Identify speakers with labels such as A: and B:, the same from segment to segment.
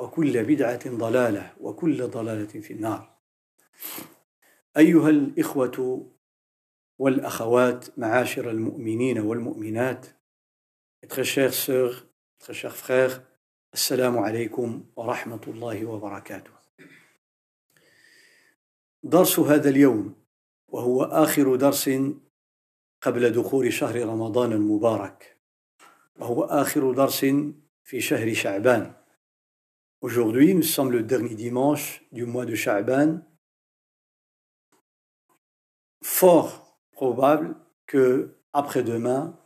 A: وكل بدعة ضلالة وكل ضلالة في النار. أيها الإخوة والأخوات معاشر المؤمنين والمؤمنات très chères sœurs très chers frères السلام عليكم ورحمة الله وبركاته. درس هذا اليوم وهو آخر درس قبل دخول شهر رمضان المبارك وهو آخر درس في شهر شعبان. Aujourd'hui, nous sommes le dernier dimanche du mois de Sha'ban. Fort probable que après-demain,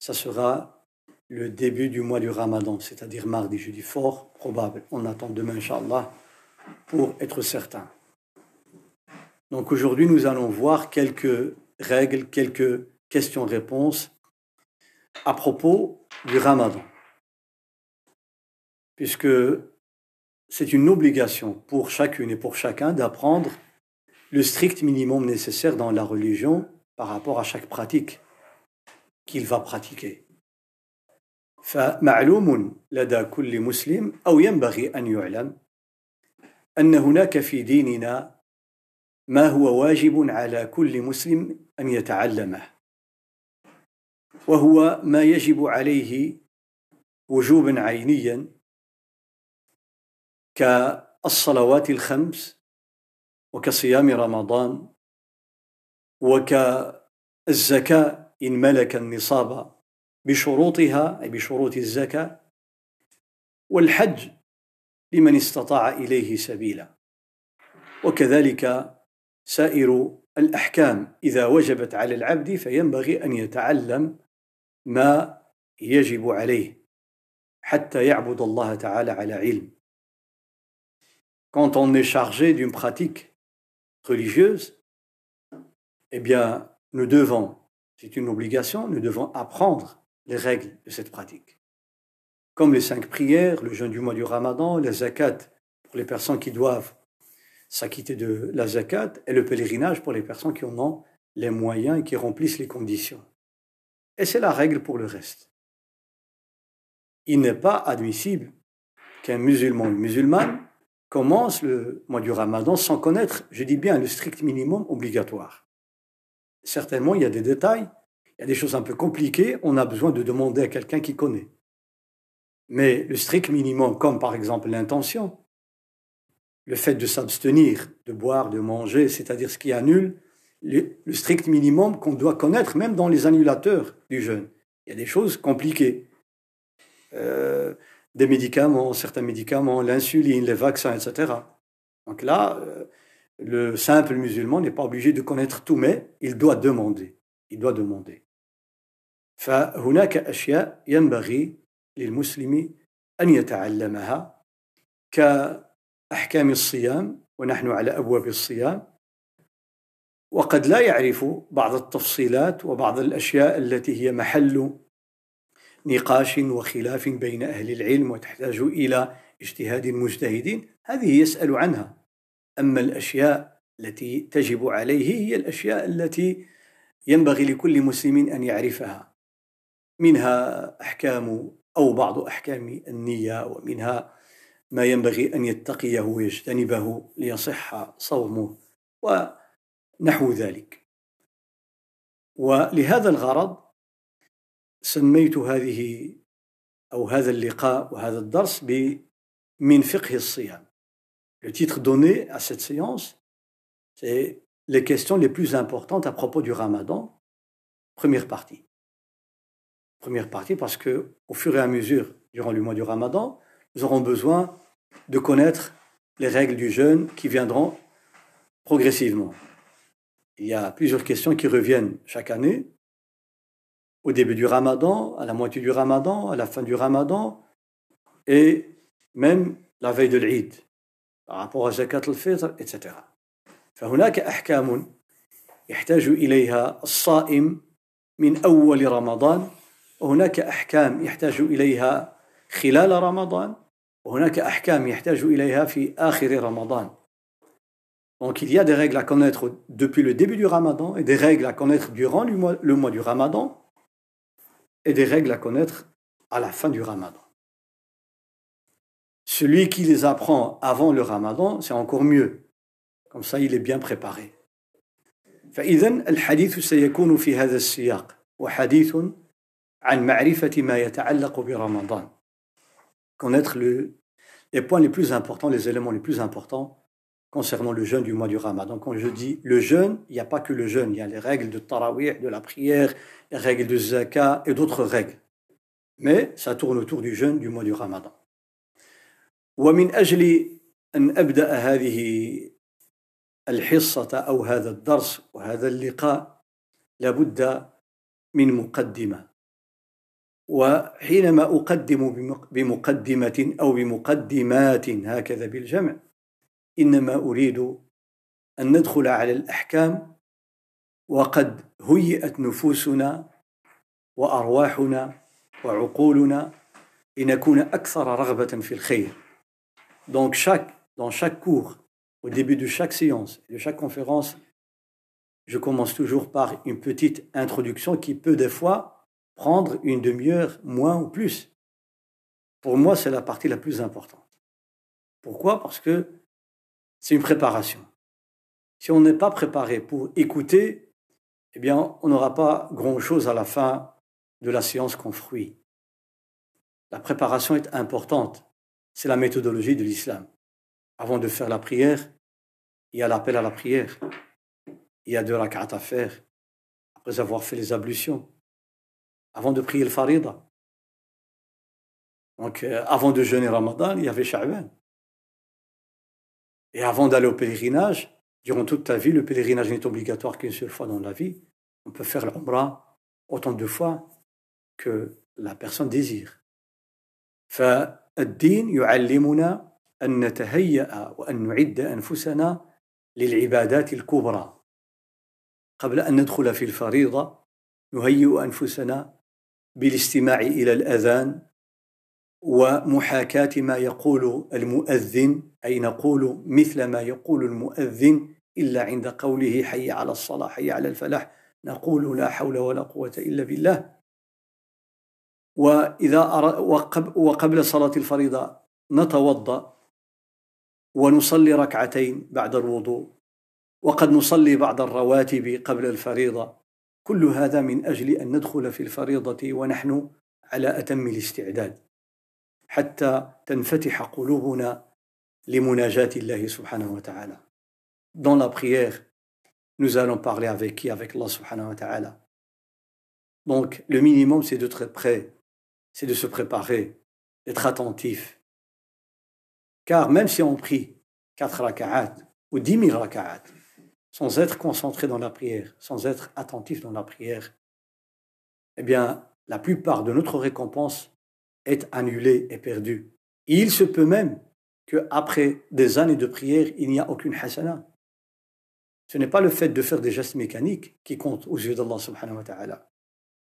A: ça sera le début du mois du Ramadan, c'est-à-dire mardi, jeudi. Fort probable. On attend demain, Inch'Allah, pour être certain. Donc aujourd'hui, nous allons voir quelques règles, quelques questions-réponses à propos du ramadan. Puisque c'est une obligation pour chacune et pour chacun d'apprendre le strict minimum nécessaire dans la religion par rapport à chaque pratique qu'il va pratiquer. فمعلوم لدى كل مسلم أو ينبغي أن يعلم أن هناك في ديننا ما هو واجب على كل مسلم ان يتعلمه وهو ما يجب عليه وجوبا عينيا كالصلوات الخمس وكصيام رمضان وكالزكاة إن ملك النصاب بشروطها أي بشروط الزكاة والحج لمن استطاع إليه سبيلا وكذلك سائر الأحكام إذا وجبت على العبد فينبغي أن يتعلم ما يجب عليه حتى يعبد الله تعالى على علم. Quand on est chargé d'une pratique religieuse, eh bien, nous devons, c'est une obligation, nous devons apprendre les règles de cette pratique. Comme les cinq prières, le jeûne du mois du Ramadan, la zakat pour les personnes qui doivent s'acquitter de la zakat et le pèlerinage pour les personnes qui en ont les moyens et qui remplissent les conditions. Et c'est la règle pour le reste. Il n'est pas admissible qu'un musulman ou une musulmane commence le mois du ramadan sans connaître, je dis bien, le strict minimum obligatoire. Certainement, il y a des détails, il y a des choses un peu compliquées, on a besoin de demander à quelqu'un qui connaît. Mais le strict minimum, comme par exemple l'intention, le fait de s'abstenir, de boire, de manger, c'est-à-dire ce qui annule le, strict minimum qu'on doit connaître, même dans les annulateurs du jeûne. Il y a des choses compliquées. Euh, des médicaments, certains médicaments, l'insuline, les vaccins, etc. Donc là, euh, le simple musulman n'est pas obligé de connaître tout, mais il doit demander. Il doit demander. فهناك أشياء ينبغي للمسلم أن يتعلمها ك احكام الصيام ونحن على ابواب الصيام وقد لا يعرف بعض التفصيلات وبعض الاشياء التي هي محل نقاش وخلاف بين أهل العلم وتحتاج إلى اجتهاد المجتهدين هذه يسأل عنها. أما الأشياء التي تجب عليه هي الأشياء التي ينبغي لكل مسلم أن يعرفها. منها أحكام أو بعض أحكام النية ومنها ما ينبغي أن يتقيه ويجتنبه ليصح صومه ونحو ذلك. ولهذا الغرض سميت هذه أو هذا اللقاء وهذا الدرس من فقه الصيام Le titre donné à cette séance, c'est les questions les plus importantes à propos du ramadan, première partie. Première partie parce que au fur et à mesure, durant le mois du ramadan, nous aurons besoin de connaître les règles du jeûne qui viendront progressivement. Il y a plusieurs questions qui reviennent chaque année, au début du ramadan, à la moitié du ramadan, à la fin du ramadan, et même la veille de l'Eid, par rapport à Zakat al-Fitr, etc. فهناك أحكام يحتاج إليها الصائم من أول رمضان وهناك أحكام يحتاج إليها خلال رمضان وهناك أحكام يحتاج إليها في آخر رمضان Donc il y a des règles à connaître depuis le début du ramadan et des règles à connaître durant le mois, le mois du ramadan et des règles à connaître à la fin du ramadan. Celui qui les apprend avant le ramadan, c'est encore mieux. Comme ça, il est bien préparé. فإذا الحديث سيكون في هذا السياق وحديث عن معرفة ما يتعلق برمضان connaître le, les points les plus importants, les éléments les plus importants concernant le jeûne du mois du Ramadan. Quand je dis le jeûne, il n'y a pas que le jeûne, il y a les règles de tarawih, de la prière, les règles de zakat et d'autres règles. Mais ça tourne autour du jeûne du mois du Ramadan. ومن أجل أن أبدأ هذه الحصة أو هذا الدرس وهذا اللقاء لابد من مقدمة وحينما أقدم بمقدمة أو بمقدمات هكذا بالجمع إنما أريد أن ندخل على الأحكام وقد هيئت نفوسنا وأرواحنا وعقولنا لنكون أكثر رغبة في الخير. Donc chaque, dans chaque cours, au début de chaque séance, de chaque conférence, je commence toujours par une petite introduction qui peut des fois prendre une demi-heure, moins ou plus. Pour moi, c'est la partie la plus importante. Pourquoi Parce que c'est une préparation. Si on n'est pas préparé pour écouter, eh bien, on n'aura pas grand-chose à la fin de la séance qu'on fruit. La préparation est importante. C'est la méthodologie de l'islam. Avant de faire la prière, il y a l'appel à la prière. Il y a deux rak'at à faire. Après avoir fait les ablutions, avant de prier le farida. Donc, euh, avant de jeûner Ramadan, il y avait Sha'ban. Et avant d'aller au pèlerinage, durant toute ta vie, le pèlerinage n'est obligatoire qu'une seule fois dans la vie. On peut faire l'umrah autant de fois que la personne désire. فالدين يعلمنا أن نتهيأ وأن نعد أنفسنا للعبادات الكبرى قبل أن ندخل في الفريضة نهيئ أنفسنا بالاستماع إلى الأذان ومحاكاة ما يقول المؤذن أي نقول مثل ما يقول المؤذن إلا عند قوله حي على الصلاة حي على الفلاح. نقول لا حول ولا قوة إلا بالله. وإذا وقبل صلاة الفريضة نتوضأ ونصلي ركعتين بعد الوضوء. وقد نصلي بعض الرواتب قبل الفريضة. كل هذا من أجل أن ندخل في الفريضة ونحن على أتم الاستعداد. حتى تنفتح قلوبنا لمناجاة الله سبحانه وتعالى Dans la prière, nous allons parler avec qui Avec Allah subhanahu wa ta'ala. Donc, le minimum, c'est d'être prêt, c'est de se préparer, d'être attentif. Car même si on prie 4 raka'at ou 10 000 raka'at, sans être concentré dans la prière, sans être attentif dans la prière, eh bien, la plupart de notre récompense est annulée et perdue. il se peut même qu'après des années de prière, il n'y a aucune hasana. Ce n'est pas le fait de faire des gestes mécaniques qui compte aux yeux d'Allah subhanahu wa ta'ala.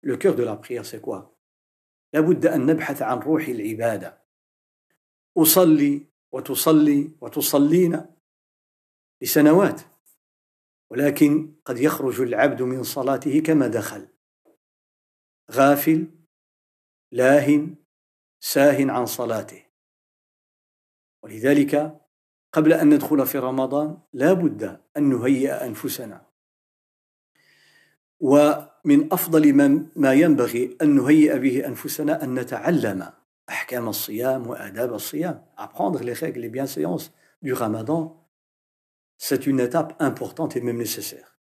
A: Le cœur de la prière, c'est quoi لابد أن نبحث عن روح العبادة أصلي وتصلي وتصلين لسنوات ولكن قد يخرج العبد من صلاته كما دخل غافل لاه ساه عن صلاته ولذلك قبل أن ندخل في رمضان لا بد أن نهيئ أنفسنا ومن أفضل ما ينبغي أن نهيئ به أنفسنا أن نتعلم أحكام الصيام وآداب الصيام apprendre les règles les bienséances du Ramadan c'est une étape importante et même nécessaire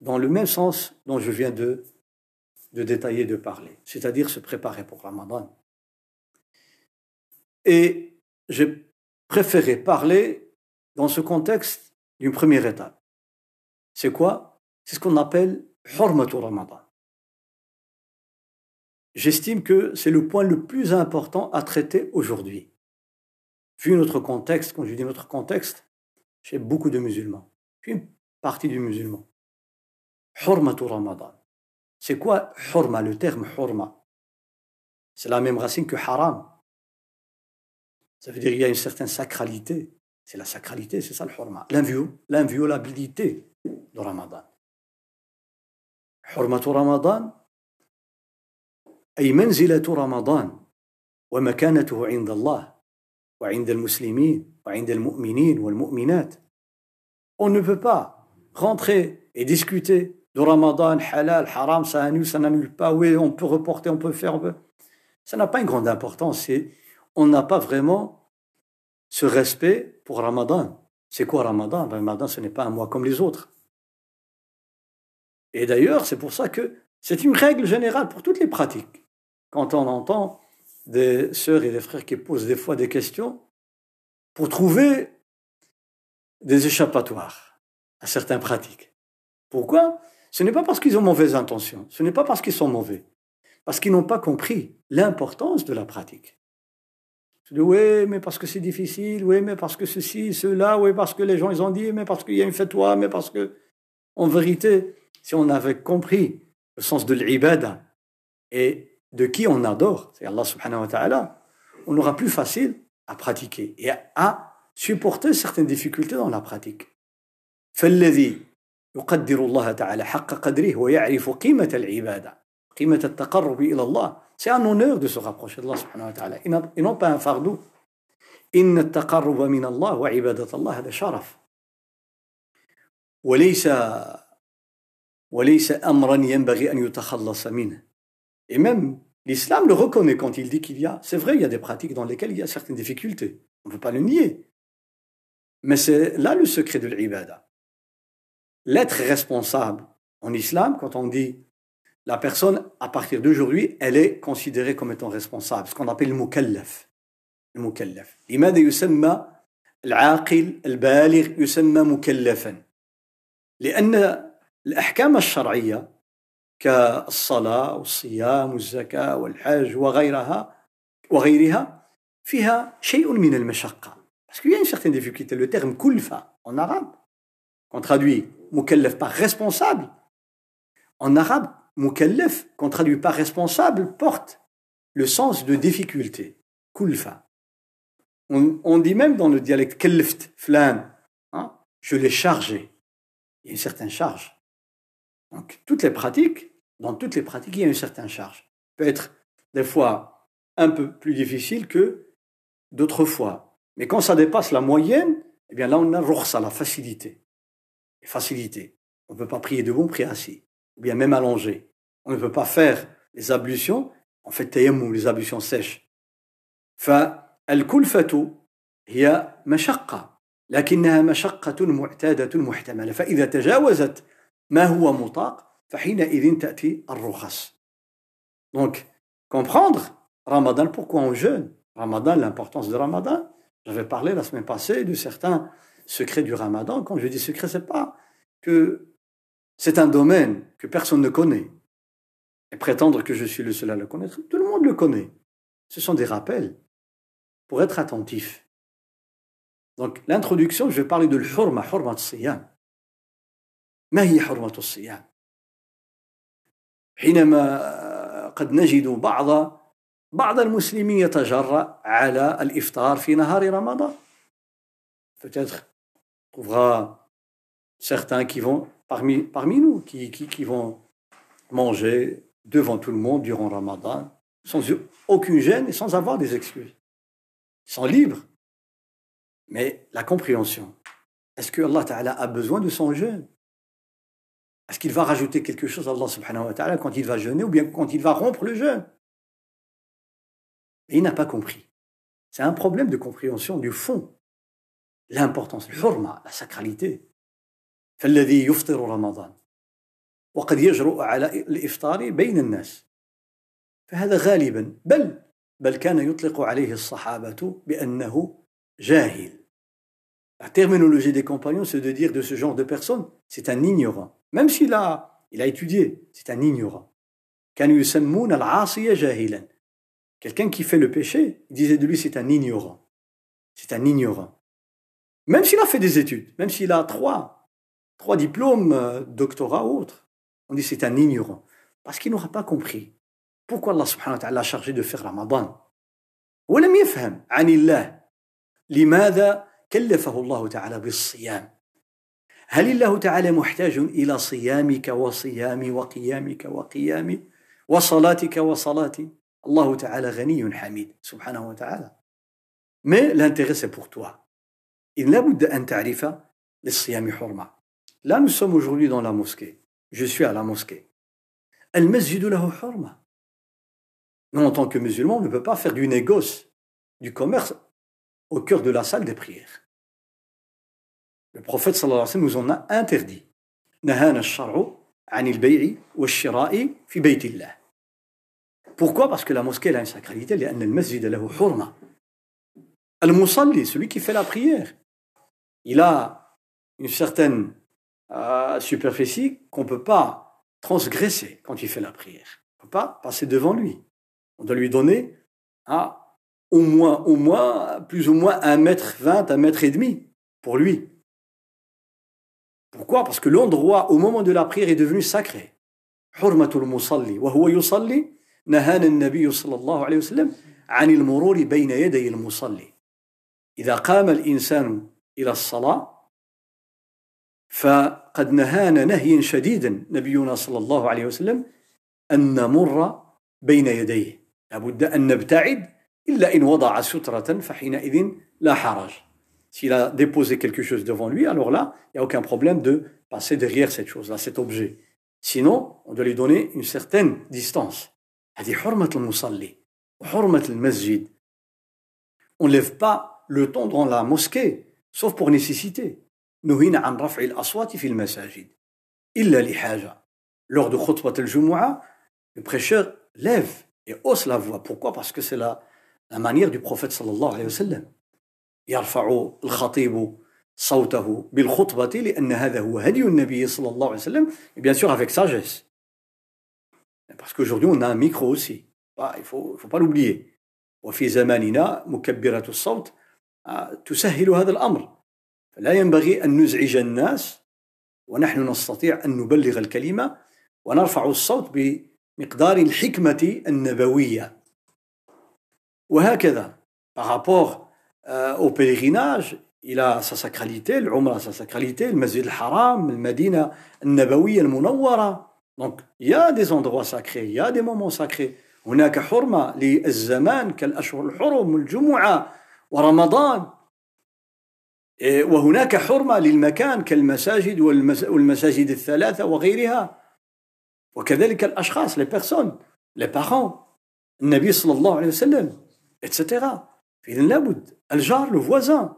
A: dans le même sens dont je viens de de détailler de parler c'est-à-dire se préparer pour Ramadan et j'ai préféré parler dans ce contexte d'une première étape c'est quoi? C'est ce qu'on appelle Hormatu Ramadan. J'estime que c'est le point le plus important à traiter aujourd'hui. Vu notre contexte, quand je dis notre contexte, j'ai beaucoup de musulmans, une partie du musulman. Hormatu Ramadan. C'est quoi Horma, le terme Horma C'est la même racine que haram. Ça veut dire qu'il y a une certaine sacralité. C'est la sacralité, c'est ça le Horma. L'inviolabilité de Ramadan. حرمة رمضان أي منزلة رمضان ومكانته عند الله وعند المسلمين وعند المؤمنين والمؤمنات On ne peut pas rentrer et discuter de Ramadan, halal, haram, ça annule, ça n'annule pas, oui, on peut reporter, on peut faire, on peut... ça n'a pas une grande importance. on n'a pas vraiment ce respect pour Ramadan. C'est quoi Ramadan? Ramadan, ce n'est pas un mois comme les autres. Et d'ailleurs, c'est pour ça que c'est une règle générale pour toutes les pratiques. Quand on entend des sœurs et des frères qui posent des fois des questions pour trouver des échappatoires à certaines pratiques. Pourquoi? Ce n'est pas parce qu'ils ont mauvaise intention, ce n'est pas parce qu'ils sont mauvais, parce qu'ils n'ont pas compris l'importance de la pratique. Je dis, oui, mais parce que c'est difficile, oui, mais parce que ceci, cela, oui, parce que les gens ils ont dit, mais parce qu'il y a une fatwa, mais parce que, en vérité, si on avait compris le sens de l'ibada et de qui on adore, c'est Allah subhanahu wa ta'ala, on aura plus facile à pratiquer et à supporter certaines difficultés dans la pratique. فالذي يقدر الله تعالى حق قدره ويعرف قيمة العبادة قيمة التقرب إلى الله c'est un honneur de se rapprocher d'Allah subhanahu wa ta'ala et non pas un fardeau إن التقرب من الله وعبادة الله هذا شرف وليس وليس أمرا ينبغي أن يتخلص منه Et même l'islam le reconnaît quand il dit qu'il y a, c'est vrai, il y a des pratiques dans lesquelles il y a certaines difficultés. On ne peut pas le nier. Mais c'est là le secret de l'ibada. L'être responsable en islam, quand on dit la personne, à partir d'aujourd'hui, elle est considérée comme étant responsable, ce qu'on appelle le mukallaf. Le mukallaf. لماذا يسمى العاقل البالغ يسمى مكلفا لأن الأحكام الشرعية كالصلاة والصيام والزكاة والحج وغيرها وغيرها فيها شيء من المشقة Parce qu'il y a une certaine difficulté. Le terme kulfa en arabe, qu'on traduit mukallaf par responsable, en arabe, mukallaf, qu'on traduit par responsable, porte le sens de difficulté. Kulfa. On, on dit même dans le dialecte kelleft, flan, hein, je l'ai chargé. Il y a une certaine charge. Donc, toutes les pratiques, dans toutes les pratiques, il y a une certaine charge. Peut être des fois un peu plus difficile que d'autres fois. Mais quand ça dépasse la moyenne, eh bien là, on a à la facilité. Facilité. On ne peut pas prier debout, prier assis Ou bien même allongé. On ne peut pas faire les ablutions, en fait, tayammum, les ablutions sèches. فالكلفة هي مشقة لكنها مشقة معتادة محتملة فإذا تجاوزت ما هو مطاق فحينئذ تأتي الرخص Donc, comprendre Ramadan, pourquoi on jeûne Ramadan, l'importance de Ramadan. J'avais parlé la semaine passée de certains secrets du Ramadan. Quand je dis secret, c'est pas que c'est un domaine que personne ne connaît. Et prétendre que je suis le seul à le connaître, tout le monde le connaît. Ce sont des rappels pour être attentif. Donc, l'introduction, je vais parler de l'hurma, hurma siyam. ما هي حرمة الصيام حينما قد نجد بعض بعض المسلمين يتجرأ على الإفطار في نهار رمضان peut-être trouvera certains qui vont, parmi, parmi nous, qui, qui, qui vont manger devant tout le monde durant Ramadan, sans aucune gêne et sans avoir des excuses. Ils sont libres. Mais la compréhension, est-ce que Allah Ta'ala a besoin de son jeûne? Est-ce qu'il va rajouter quelque chose à Allah Subhanahu wa Ta'ala quand il va jeûner ou bien quand il va rompre le jeûne? Et il n'a pas compris. C'est un problème de compréhension du fond. L'importance, le la sacralité. فالذي يفطر رمضان وقد يجرؤ على الإفطار بين الناس فهذا غالبا بل بل كان يطلق عليه الصحابة بأنه جاهل La terminologie des compagnons, c'est de dire de ce genre de personne, c'est un ignorant. Même s'il a, il a étudié, c'est un ignorant. كانوا يسمون العاصي جاهلا. Quelqu'un qui fait le péché, il disait de lui, c'est un ignorant. C'est un ignorant. Même s'il a fait des études, même s'il a trois, trois diplômes, euh, doctorat ou autre, on dit c'est un ignorant. Parce qu'il n'aura pas compris. Pourquoi Allah subhanahu wa ta'ala a chargé de faire Ramadan ولم يفهم عن الله لماذا كلفه الله تعالى بالصيام هل الله تعالى محتاج إلى صيامك وصيامي وقيامك وقيامي وصلاتك وصلاتي الله تعالى غني حميد سبحانه وتعالى Mais l'intérêt c'est pour toi. Il لابد أن تعرف للصيام حرمة. Là, nous sommes aujourd'hui dans la mosquée. Je suis à la mosquée. Al-Masjidu. Nous, en tant que musulmans, on ne peut pas faire du négoce, du commerce, au cœur de la salle des prières. Le prophète alayhi wa sallam nous en a interdit. Pourquoi? Parce que la mosquée elle a une sacralité. Al-Masjid. Al-Musalli, celui qui fait la prière, il a une certaine superficie qu'on ne peut pas transgresser quand il fait la prière. On ne peut pas passer devant lui. On doit lui donner à au moins, au moins, plus ou moins un mètre vingt, un mètre et demi pour lui. Pourquoi Parce que l'endroit au moment de la prière est devenu sacré. حرمة المصلي وهو يصلي نهانا النبي صلى الله عليه وسلم عن المرور بين يدي المصلي إذا قام الإنسان إلى الصلاة فقد نهانا نهيا شديدا نبينا صلى الله عليه وسلم أن نمر بين يديه لابد أن نبتعد إلا إن وضع سترة فحينئذ لا حرج S'il a déposé quelque chose devant lui, alors là, il n'y a aucun problème de passer derrière cette chose-là, cet objet. Sinon, on doit lui donner une certaine distance. هذه حرمة المصلي وحرمة المسجد. On ne lève pas le ton dans la mosquée, sauf pour nécessité. نهينا عن رفع الأصوات في المساجد إلا لحاجة lors de khutbah al-Jumu'ah le prêcheur lève et hausse la voix pourquoi parce que c'est la, la manière du prophète sallallahu alayhi wa sallam يرفع الخطيب صوته بالخطبة لأن هذا هو هدي النبي صلى الله عليه وسلم et bien sûr avec sagesse parce qu'aujourd'hui on a un micro aussi il faut, faut pas l'oublier وفي زماننا مكبرة الصوت تسهل هذا الأمر فلا ينبغي أن نزعج الناس ونحن نستطيع أن نبلغ الكلمة ونرفع الصوت بمقدار الحكمة النبوية. وهكذا par rapport euh, au pèlerinage il a sa sacralité العمرة sa sacralité المسجد الحرام المدينة النبوية المنورة donc il y a des endroits sacrés il y a des moments sacrés. هناك حرمة للزمان كالأشهر الحرم الجمعة ورمضان وهناك حرمة للمكان كالمساجد والمساجد الثلاثة وغيرها وكذلك الأشخاص les personnes les parents النبي صلى الله عليه وسلم etc فإذا لابد الجار le voisin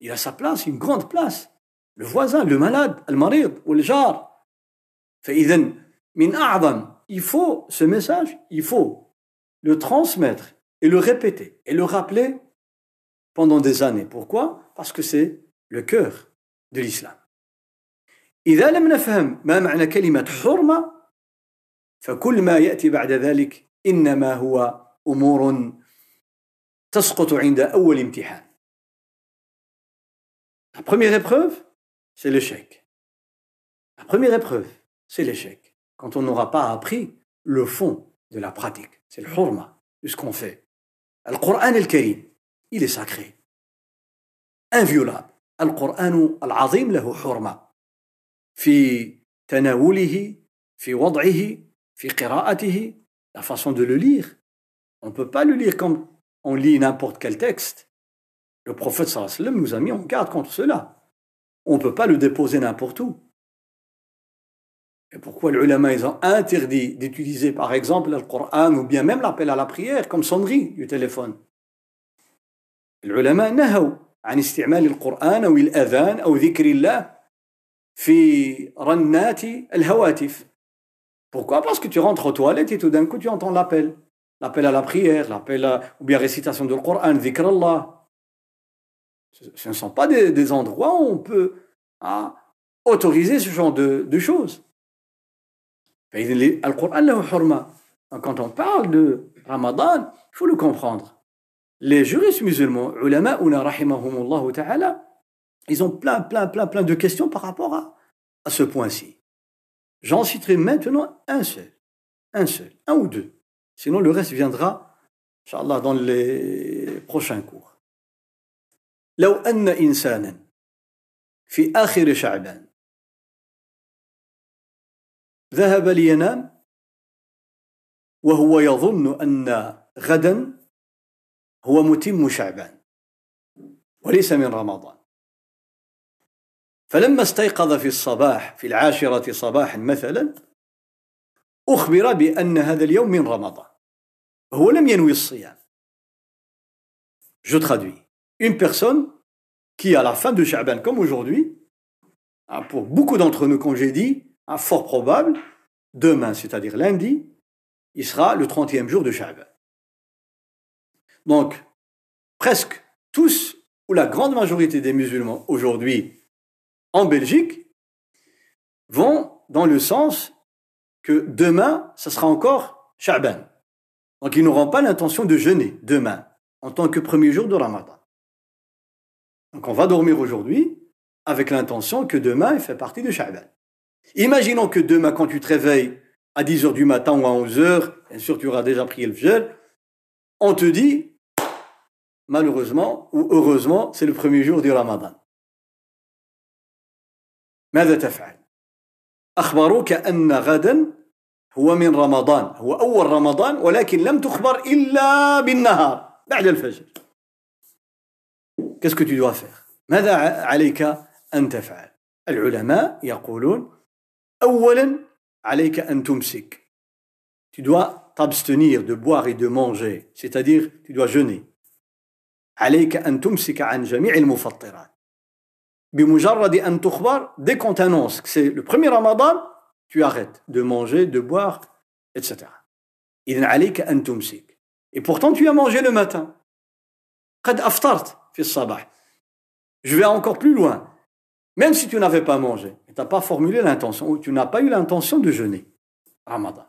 A: il a sa place une grande place le voisin le malade المريض والجار فإذا من أعظم il faut ce message il faut le transmettre et le répéter et le rappeler pendant des années. Pourquoi Parce que c'est le cœur de l'islam. إذا لم نفهم ما معنى كلمة حرمة فكل ما يأتي بعد ذلك إنما هو أمور تسقط عند أول امتحان. La première épreuve, c'est l'échec. La première épreuve, c'est l'échec. Quand on n'aura pas appris le fond de la pratique, c'est le hurma de ce qu'on fait. Le Coran al-Karim, il est sacré inviolable القرآن العظيم له حرمة في تناوله في وضعه في قراءته la façon de le lire on ne peut pas le lire comme on lit n'importe quel texte le prophète sallallahu alayhi wa sallam nous a mis en garde contre cela on ne peut pas le déposer n'importe où et pourquoi les ulama ils ont interdit d'utiliser par exemple le Coran ou bien même l'appel à la prière comme sonnerie du téléphone العلماء نهوا عن استعمال القرآن أو الأذان أو ذكر الله في رنات الهواتف Pourquoi Parce que tu rentres aux toilettes et tout d'un coup tu entends l'appel. L'appel à la prière, l'appel à, ou bien récitation du Coran, dhikr Allah. Ce ne sont pas des, des endroits où on peut hein, autoriser ce genre de, de choses. Quand on parle de Ramadan, il faut le comprendre. Les juristes musulmans, ils ont plein, plein, plein, plein de questions par rapport à, à ce point-ci. J'en citerai maintenant un seul, un seul, un ou deux. Sinon, le reste viendra, Inch'Allah, dans les prochains cours. لو أن إنسانا في آخر شعبان ذهب لينام وهو يظن أن غدا هو متم شعبان وليس من رمضان فلما استيقظ في الصباح في العاشرة صباحا مثلا أخبر بأن هذا اليوم من رمضان هو لم ينوي الصيام Je traduis. Une personne qui, à la fin de Sha'ban, comme aujourd'hui, pour beaucoup d'entre nous, dit, fort probable, demain, c'est-à-dire lundi, il sera le 30e jour de Sha'ban. Donc, presque tous, ou la grande majorité des musulmans aujourd'hui en Belgique, vont dans le sens que demain, ce sera encore Sha'ban. Donc, ils n'auront pas l'intention de jeûner demain, en tant que premier jour de Ramadan. Donc, on va dormir aujourd'hui avec l'intention que demain, il fait partie de Sha'ban. Imaginons que demain, quand tu te réveilles à 10 heures du matin ou à 11 heures, bien sûr, tu auras déjà prié le fajr, on te dit, malheureusement ou heureusement, c'est le premier jour du Ramadan. ماذا تفعل؟ أخبروك أن غدا هو من رمضان هو أول رمضان ولكن لم تخبر إلا بالنهار بعد الفجر Qu'est-ce que tu dois faire ماذا عليك أن تفعل العلماء يقولون أولا عليك أن تمسك tu dois t'abstenir de boire et de manger, c'est-à-dire tu dois jeûner. Dès qu'on t'annonce que c'est le premier ramadan, tu arrêtes de manger, de boire, etc. Et pourtant tu as mangé le matin. Je vais encore plus loin. Même si tu n'avais pas mangé, tu n'as pas formulé l'intention, ou tu n'as pas eu l'intention de jeûner. Ramadan.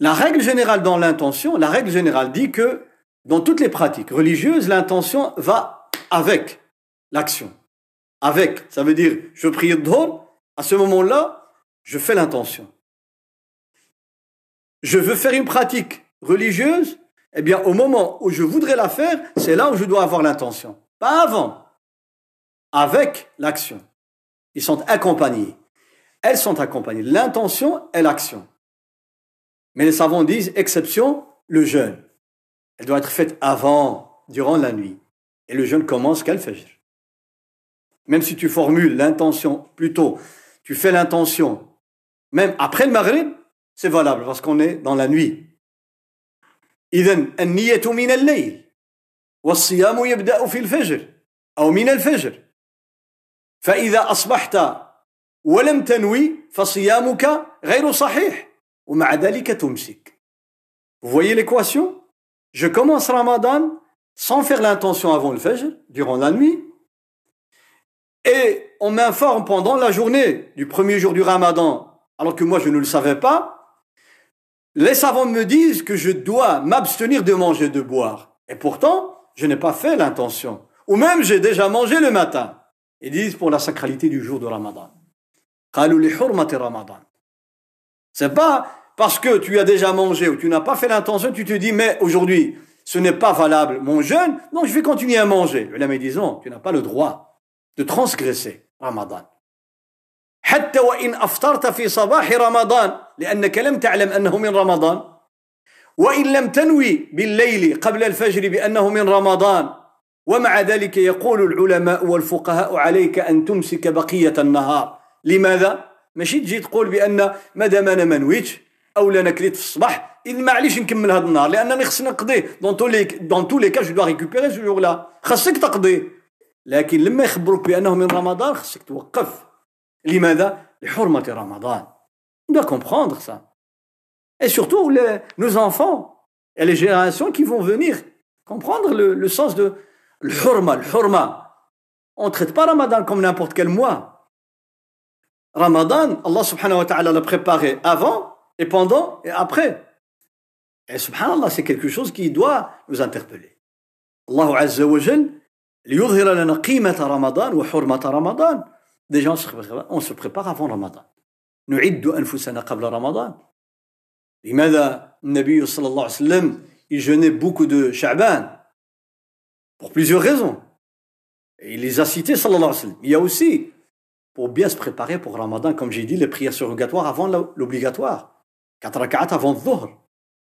A: La règle générale dans l'intention, la règle générale dit que dans toutes les pratiques religieuses, l'intention va avec l'action. Avec, ça veut dire, je prie Dhor, à ce moment-là, je fais l'intention. Je veux faire une pratique religieuse, eh bien, au moment où je voudrais la faire, c'est là où je dois avoir l'intention. Pas avant. Avec l'action. Ils sont accompagnés. Elles sont accompagnées. L'intention est l'action. Mais les savants disent, exception, le jeûne. Elle doit être faite avant, durant la nuit. Et le jeûne commence qu'elle fait. Même si tu formules l'intention, plutôt, tu fais l'intention même après le Maghrib, c'est valable parce qu'on est dans la nuit. إذن النية من الليل والصيام يبدأ في الفجر أو من الفجر فإذا أصبحت ولم تنوي فصيامك غير صحيح ومع ذلك تمسك vous voyez l'équation? Je commence Ramadan sans faire l'intention avant le Fajr, durant la nuit, et on m'informe pendant la journée du premier jour du Ramadan, alors que moi je ne le savais pas, les savants me disent que je dois m'abstenir de manger et de boire. Et pourtant, je n'ai pas fait l'intention. Ou même j'ai déjà mangé le matin. Ils disent pour la sacralité du jour de Ramadan. C'est pas parce que tu as déjà mangé ou tu n'as pas fait l'intention, tu te dis, mais aujourd'hui, ce n'est pas valable mon jeûne, donc je vais continuer à manger. La disons, tu n'as pas le droit de transgresser Ramadan. حتى وإن أفطرت في صباح رمضان لأنك لم تعلم أنه من رمضان وإن لم تنوي بالليل قبل الفجر بأنه من رمضان ومع ذلك يقول العلماء والفقهاء عليك أن تمسك بقية النهار لماذا؟ ماشي تجي تقول بأن مادام أنا ما نويتش أو لا كليت في الصباح إذا معليش نكمل هذا النهار لأنني خصني نقضيه دون تو لي دون تو لي كا جو دوا ريكوبيري سو جور لا خاصك تقضيه لكن لما يخبروك بأنه من رمضان خصك توقف لماذا؟ لحرمة رمضان On doit comprendre ça. Et surtout, les, nos enfants et les générations qui vont venir comprendre le, le sens de l'hurma, l'hurma. On ne traite pas Ramadan comme n'importe quel mois. Ramadan, Allah subhanahu wa ta'ala l'a préparé avant et pendant et après. Et subhanallah, c'est quelque chose qui doit nous interpeller. Allah azza wa jal, ليظهر لنا قيمة رمضان وحرمة رمضان Déjà, on se prépare avant Ramadan. نعد أنفسنا قبل رمضان. لماذا النبي صلى الله عليه وسلم il jeûnait beaucoup de Sha'ban pour plusieurs raisons. Et il les a cités sallallahu alayhi wa sallam. Il y a aussi pour bien se préparer pour Ramadan, comme j'ai dit, les prières surrogatoires avant l'obligatoire. Quatre rak'at avant le dhuhr,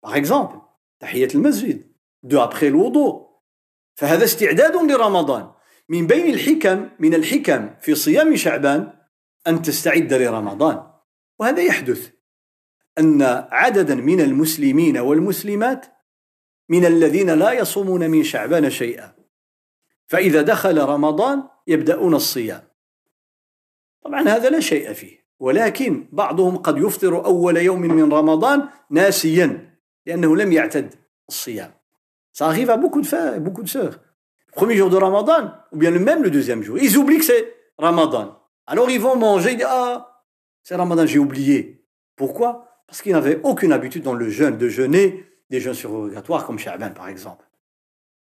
A: par exemple. تحية المسجد. Deux après le wudu. فهذا استعداد لرمضان. من بين الحكم من الحكم في صيام شعبان أن تستعد لرمضان وهذا يحدث أن عددا من المسلمين والمسلمات من الذين لا يصومون من شعبان شيئا فإذا دخل رمضان يبدأون الصيام طبعا هذا لا شيء فيه ولكن بعضهم قد يفطر أول يوم من رمضان ناسيا لأنه لم يعتد الصيام Ça arrive à beaucoup de frères, beaucoup de sœurs. premier jour de Ramadan, ou bien le même le deuxième jour. Ils oublient que c'est Ramadan. Alors ils vont manger, ils disent Ah, c'est Ramadan, j'ai oublié. Pourquoi Parce qu'ils n'avaient aucune habitude dans le jeûne, de jeûner des jeûnes surrogatoires comme Sha'ban par exemple.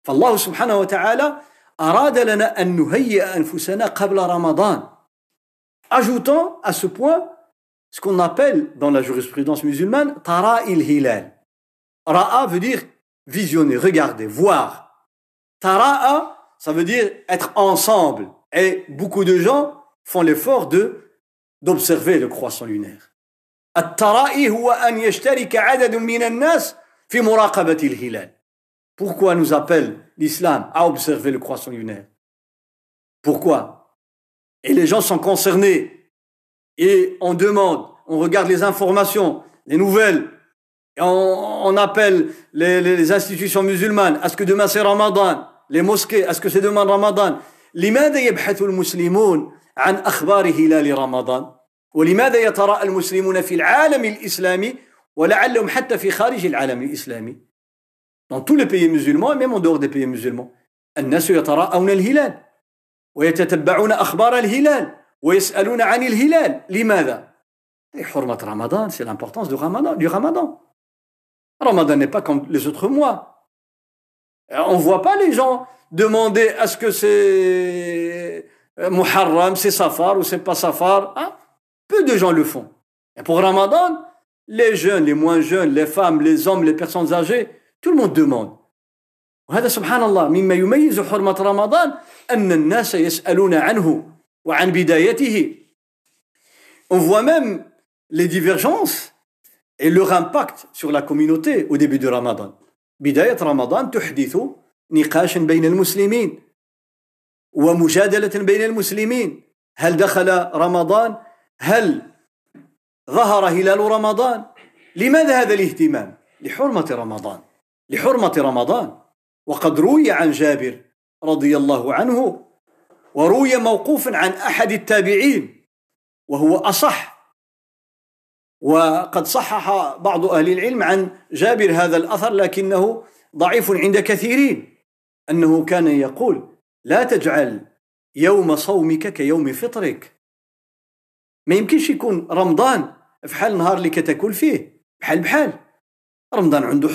A: فالله سبحانه وتعالى أراد لنا أن نهيئ أنفسنا قبل رمضان Ajoutons à ce point ce qu'on appelle dans la jurisprudence musulmane Tara il Hilal. Ra'a veut dire visionner, regarder, voir. Tara'a, ça veut dire être ensemble. Et beaucoup de gens font l'effort de d'observer le croissant lunaire. Pourquoi nous appelle l'islam à observer le croissant lunaire? Pourquoi? Et les gens sont concernés. Et on demande, on regarde les informations, les nouvelles, et on, on appelle les, les, institutions musulmanes. Est-ce que demain c'est Ramadan les mosquées, est-ce que c'est demain Ramadan لماذا يبحث المسلمون عن أخبار هلال رمضان ولماذا يتراءى المسلمون في العالم الإسلامي ولعلهم حتى في خارج العالم الإسلامي dans tous les pays musulmans et même en dehors des pays musulmans الناس يتراءون الهلال ويتتبعون أخبار الهلال ويسألون عن الهلال لماذا حرمة رمضان c'est l'importance du Ramadan du Ramadan Ramadan n'est pas comme les autres mois On ne voit pas les gens demander est-ce que c'est euh, Muharram, c'est Safar ou c'est pas Safar. Hein? Peu de gens le font. Et pour Ramadan, les jeunes, les moins jeunes, les femmes, les hommes, les personnes âgées, tout le monde demande. وهذا سبحان الله مما يميز حرمة رمضان أن الناس يسألون عنه وعن بدايته. On voit même les divergences et leur impact sur la communauté au début du Ramadan. بداية رمضان تحدث نقاشا بين المسلمين ومجادلة بين المسلمين. هل دخل رمضان؟ هل ظهر هلال رمضان؟ لماذا هذا الاهتمام؟ لحرمة رمضان. لحرمة رمضان. وقد روي عن جابر رضي الله عنه وروي موقوفا عن أحد التابعين وهو أصح. وقد صحح بعض أهل العلم عن جابر هذا الأثر لكنه ضعيف عند كثيرين. أنه كان يقول لا تجعل يوم صومك كيوم فطرك. ما يمكنش يكون رمضان بحال النهار اللي كتاكل فيه بحال بحال. رمضان عنده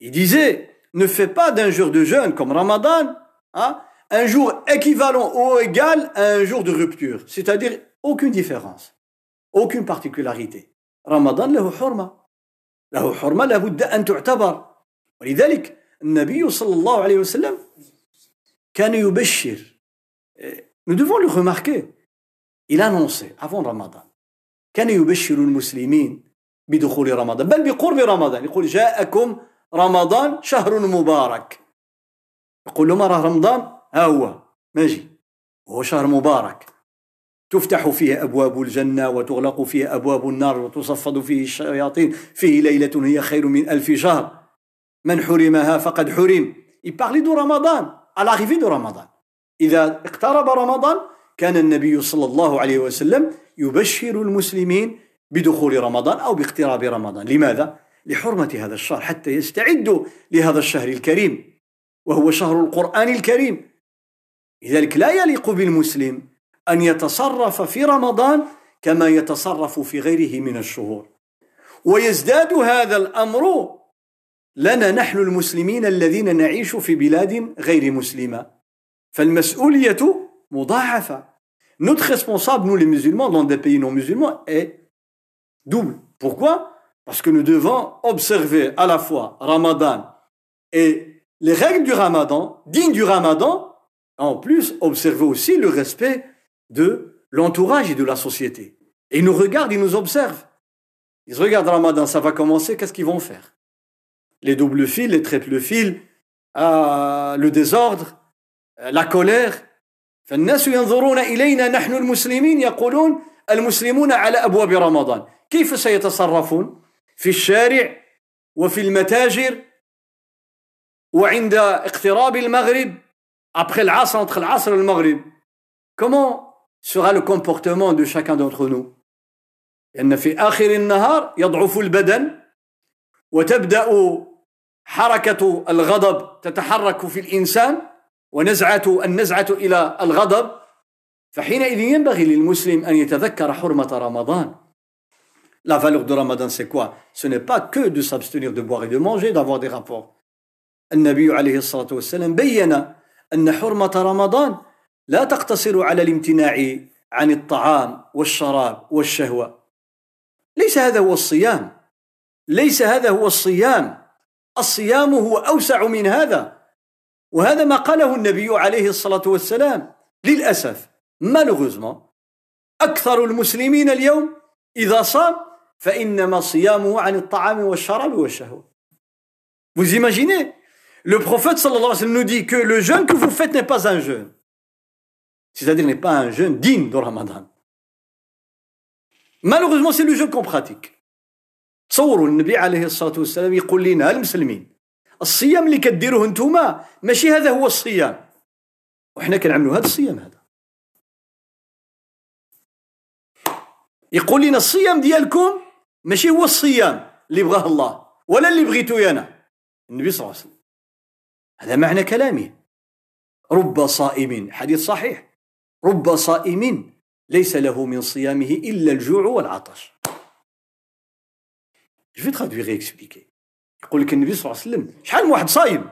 A: il disait ne fais pas d'un jour de jeûne comme Ramadan hein, un jour équivalent ou égal à un jour de rupture c'est-à-dire aucune différence aucune particularité رمضان له حرمة له حرمة لابد أن تعتبر ولذلك النبي صلى الله عليه وسلم كان يبشر nous devons le remarquer il annonçait avant Ramadan كان يبشر المسلمين بدخول رمضان بل بقرب رمضان يقول جاءكم رمضان شهر مبارك. يقول لهم راه رمضان؟ ها هو ماجي هو شهر مبارك. تفتح فيه أبواب الجنة وتغلق فيه أبواب النار وتصفد فيه الشياطين. فيه ليلة هي خير من ألف شهر. من حرمها فقد حرم. Parlait de Ramadan, à l'arrivée de Ramadan. إذا اقترب رمضان كان النبي صلى الله عليه وسلم يبشر المسلمين بدخول رمضان أو باقتراب رمضان. لماذا؟ لحرمة هذا الشهر حتى يستعدوا لهذا الشهر الكريم وهو شهر القرآن الكريم. لذلك لا يليق بالمسلم أن يتصرف في رمضان كما يتصرف في غيره من الشهور. ويزداد هذا الأمر لنا نحن المسلمين الذين نعيش في بلاد غير مسلمة. فالمسؤولية مضاعفة. Notre responsable, nous les musulmans, dans des pays non musulmans, est double. Pourquoi? Parce que nous devons observer à la fois Ramadan et les règles du Ramadan, dignes du Ramadan, en plus observer aussi le respect de l'entourage et de la société. Et ils nous regardent, ils nous observent. Ils regardent Ramadan, ça va commencer, qu'est-ce qu'ils vont faire Les doubles fils, les triples fils, euh, le désordre, euh, la colère. فالناس ينظرون إلينا نحن المسلمين يقولون المسلمون على أبواب رمضان كيف سيتصرفون في الشارع وفي المتاجر وعند اقتراب المغرب après العصر entre العصر والمغرب comment sera le comportement de chacun d'entre nous? لأن في آخر النهار يضعف البدن وتبدأ حركة الغضب تتحرك في الإنسان ونزعة النزعة إلى الغضب فحينئذ ينبغي للمسلم أن يتذكر حرمة رمضان La valeur de Ramadan, c'est quoi? Ce n'est pas que de s'abstenir de boire et de manger, d'avoir des rapports. النبي عليه الصلاة والسلام بين أن حرمة رمضان لا تقتصر على الامتناع عن الطعام والشراب والشهوة ليس هذا هو الصيام. ليس هذا هو الصيام. الصيام هو أوسع من هذا. وهذا ما قاله النبي عليه الصلاة والسلام. للأسف malheureusement أكثر المسلمين اليوم إذا صام فإنما صيامه عن الطعام والشراب والشهوة Vous imaginez Le prophète صلى الله عليه وسلم nous dit que le jeûne que vous faites n'est pas un jeûne. C'est-à-dire n'est pas un jeûne digne de Ramadan. Malheureusement, c'est le jeûne qu'on pratique. تصوروا النبي عليه الصلاة والسلام يقول لنا المسلمين الصيام اللي كديروه انتوما ماشي هذا هو الصيام وحنا كنعملوا هذا الصيام هذا يقول لنا الصيام ديالكم ماشي هو الصيام اللي بغاه الله ولا اللي بغيتو أنا. النبي صلى الله عليه وسلم. هذا معنى كلامه. رب صائم حديث صحيح. رب صائم ليس له من صيامه إلا الجوع والعطش. Je vais traduire et expliquer. يقول لك النبي صلى الله عليه وسلم شحال من واحد صايم؟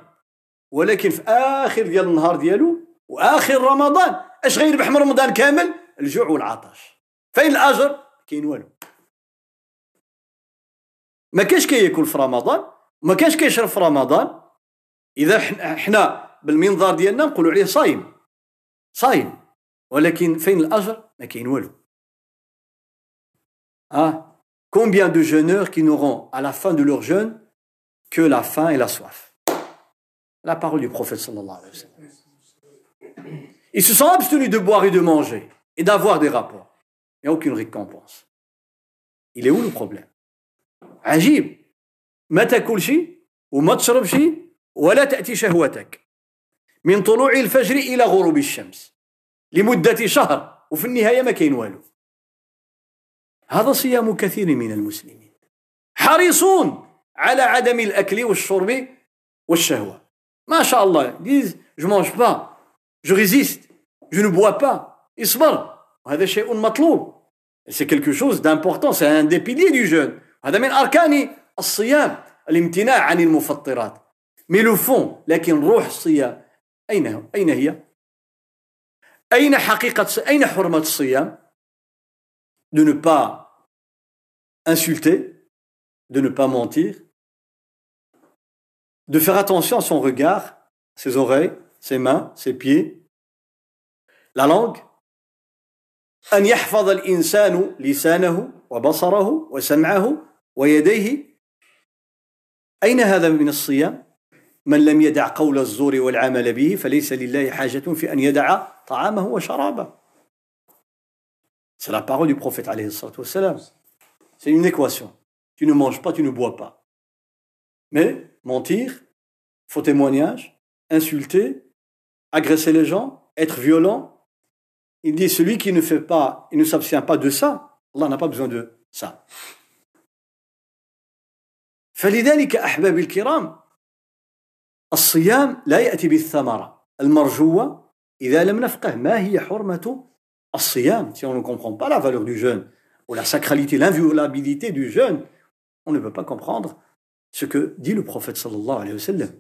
A: ولكن في آخر ديال النهار ديالو وآخر رمضان أش غيربح من رمضان كامل؟ الجوع والعطش. فين الأجر؟ كاين والو. ما كاش كياكل في رمضان ما كاش كيشرب في رمضان اذا حنا بالمنظار ديالنا نقولوا عليه صايم صايم ولكن فين الاجر ما كاين والو اه Combien de jeûneurs qui n'auront à la fin de leur jeûne que la faim et la soif La parole du prophète sallallahu alayhi wa sallam. Ils se sont abstenus de boire et de manger et d'avoir des rapports. Il n'y a aucune récompense. il est où le problème عجيب. ما تاكلش وما تشربش ولا تأتي شهوتك. من طلوع الفجر إلى غروب الشمس. لمدة شهر وفي النهاية ما كاين والو. هذا صيام كثير من المسلمين. حريصون على عدم الأكل والشرب والشهوة. ما شاء الله. Disent je mange pas. Je résiste. Je ne bois pas. اصبر وهذا شيء مطلوب. C'est quelque chose d'important. C'est un des piliers du jeûne. هذا من أركان الصيام الامتناع عن المفطرات fond لكن روح الصيام أين أين هي؟ أين حقيقة أين حرمة الصيام؟ de ne pas insulter, de ne pas mentir, de faire attention à son regard, ses oreilles, ses mains, ses pieds, la langue. أن يحفظ الإنسان لسانه وبصره وسمعه ويديه أين هذا من الصيام؟ من لم يدع قول الزور والعمل به فليس لله حاجة في أن يدع طعامه وشرابه. C'est la parole du prophète alayhi wassalam. C'est une équation. Tu ne manges pas, tu ne bois pas. Mais mentir, faux témoignage, insulter, agresser les gens, être violent, il dit celui qui ne fait pas, il ne s'abstient pas de ça, Allah n'a pas besoin de ça. فلذلك أحبابي الكرام الصيام لا يأتي بالثمرة المرجوة إذا لم نفقه ما هي حرمة الصيام si on ne comprend pas la valeur du jeûne ou la sacralité, l'inviolabilité du jeûne, on ne peut pas comprendre ce que dit le prophète sallallahu alayhi wa sallam.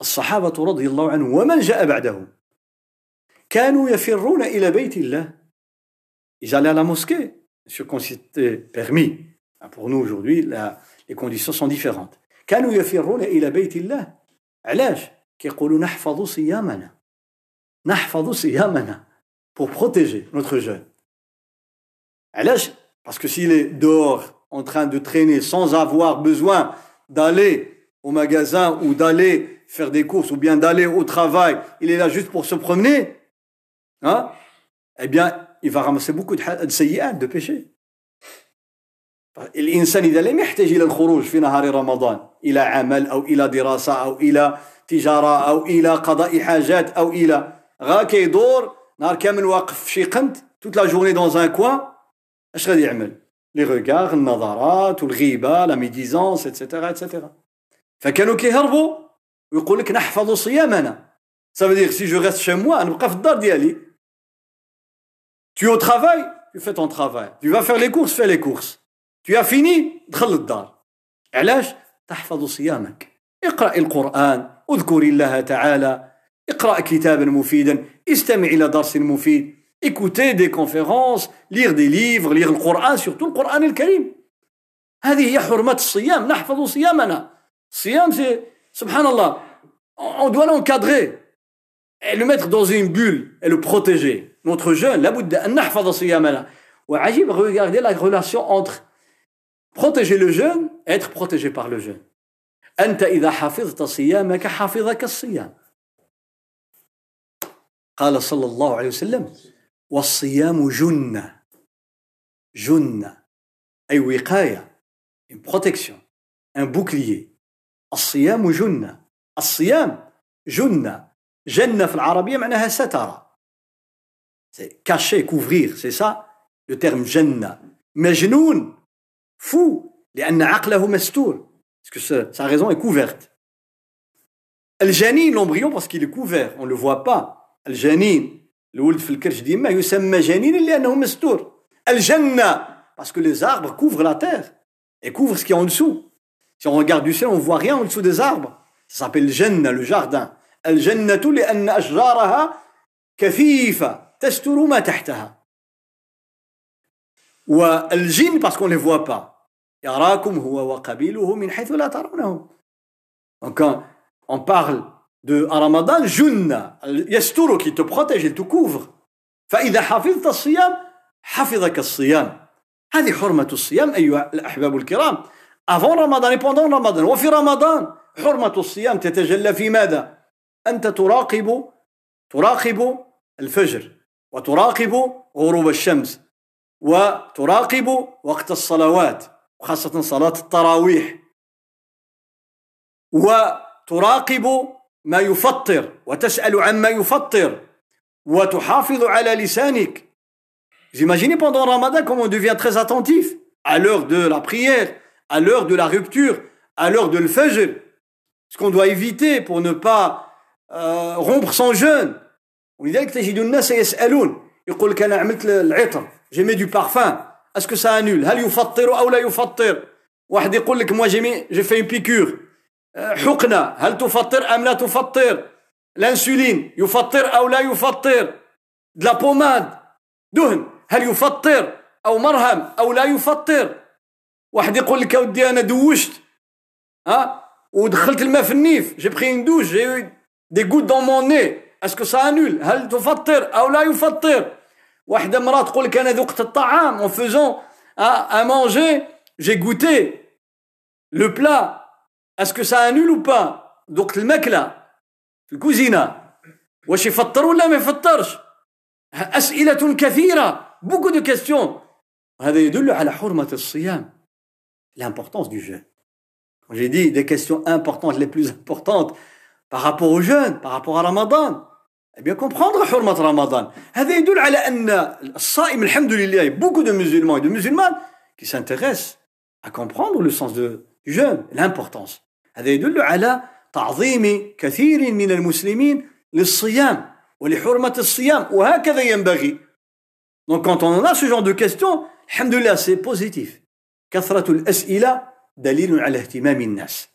A: الصحابة رضي الله عنهم ومن جاء بعدهم كانوا يفرون إلى بيت الله Ils allaient à la mosquée, ce qu'on s'était permis. Pour nous aujourd'hui, la, les conditions sont différentes. كانوا يفرون إلى بيت الله علاش؟ كيقولوا نحفظ صيامنا نحفظ صيامنا pour protéger notre jeûne. Parce que s'il est dehors en train de traîner sans avoir besoin d'aller au magasin ou d'aller faire des courses ou bien d'aller au travail, il est là juste pour se promener, hein, eh bien, il va ramasser beaucoup de سيئات de péchés. الإنسان إذا لم يحتاج إلى الخروج في نهار رمضان إلى عمل أو إلى دراسة أو إلى تجارة أو إلى قضاء حاجات أو إلى غا كيدور نهار كامل واقف في شي قنت toute la journée dans un coin أش غادي يعمل؟ les regards النظرات والغيبة la médisance et cetera et cetera فكانوا كيهربوا ويقول لك نحفظ صيامنا. Ça veut dire si je reste chez moi نبقى في الدار ديالي. T'es au travail tu fais ton travail. Tu vas faire les courses fais les courses. tu finis دخل للدار. علاش؟ تحفظ صيامك. اقرأ القرآن اذكر الله تعالى. اقرأ كتابا مفيدا استمع إلى درس مفيد. écouter des conférences lire des livres lire القرآن surtout القرآن الكريم. هذه هي حرمة الصيام نحفظ صيامنا. الصيام c'est سبحان الله on doit l'encadrer le mettre dans une bulle le le nôtre notre لابد ان نحفظ صيامنا. وعجيب غوغاردي la relation اونتر protéger le jeûne être protégé par le jeûne. أنت إذا حفظت صيامك حفظك الصيام. قال صلى الله عليه وسلم والصيام جنة جنة أي وقاية une protection. Un bouclier. الصيام جنة الصيام جنة جنة في العربية معناها ستر c'est cacher couvrir c'est ça le terme جنة مجنون fou لأن عقله مستور parce que sa raison est couverte الجنين l'embryon parce qu'il est couvert on ne le voit pas الجنين الولد في الكرش ديما يسمى جنينا لانه مستور الجنه parce que les arbres couvrent la terre et couvrent ce qui est en dessous si on regarde du ciel on voit rien en dessous des arbres ça s'appelle الجنه le jardin الجنه لان اشجارها كثيفه تستر ما تحتها والجن parce qu'on les voit pas يراكم هو وقبيله من حيث لا ترونهم. Parle de Ramadan, junna, yasturu qui te protège, il te couvre. فإذا حفظت الصيام حفظك الصيام. هذه حرمة الصيام أيها الأحباب الكرام. Avant رمضان pendant رمضان وفي رمضان حرمة الصيام تتجلى في ماذا؟ أنت تراقب تراقب الفجر وتراقب غروب الشمس وتراقب وقت الصلوات. وخاصة صلاة التراويح وتراقب ما يفطر وتسأل عما يفطر وتحافظ على لسانك Vous imaginez pendant Ramadan comment on devient très attentif à l'heure de la prière, à l'heure de la rupture, à l'heure de le fajr. Ce qu'on doit éviter pour ne pas euh, rompre son jeûne. ولذلك تجد الناس يسألون يقول لك أنا عملت العطر j'ai mis du parfum Que ça annule? هل يفطر أو لا يفطر واحد يقول لك mis j'ai fait une piqûre. حقنة هل تفطر أم لا تفطر الانسولين يفطر أو لا يفطر la pommade دهن هل يفطر أو مرهم أو لا يفطر واحد يقول لك ودي أنا دوشت ها ودخلت الماء في النيف j'ai pris une douche j'ai des gouttes dans mon nez est-ce que ça annule هل تفطر أو لا يفطر واحده امراه تقول لك انا ذقت الطعام اون فيزون ا مانجي جي غوتي لو بلا اسكو سا انول او با ذقت الماكله في الكوزينه واش يفطر ولا ما يفطرش اسئله كثيره بوكو دو كيستيون هذا يدل على حرمه الصيام l'importance du jeûne j'ai dit des questions importantes, les plus importantes par rapport au jeûne, par rapport à Ramadan. Eh bien, comprendre حرمة Ramadan. هذا يدل على أن الصائم الحمد لله, beaucoup de musulmans et de musulmanes qui s'intéressent à comprendre le sens de, jeûne, l'importance. هذا يدل على تعظيم كثير من المسلمين للصيام ولحرمة الصيام وهكذا ينبغي. Donc quand on a ce genre de questions, alhamdulillah, c'est positif. كثرة الأسئلة دليل على اهتمام الناس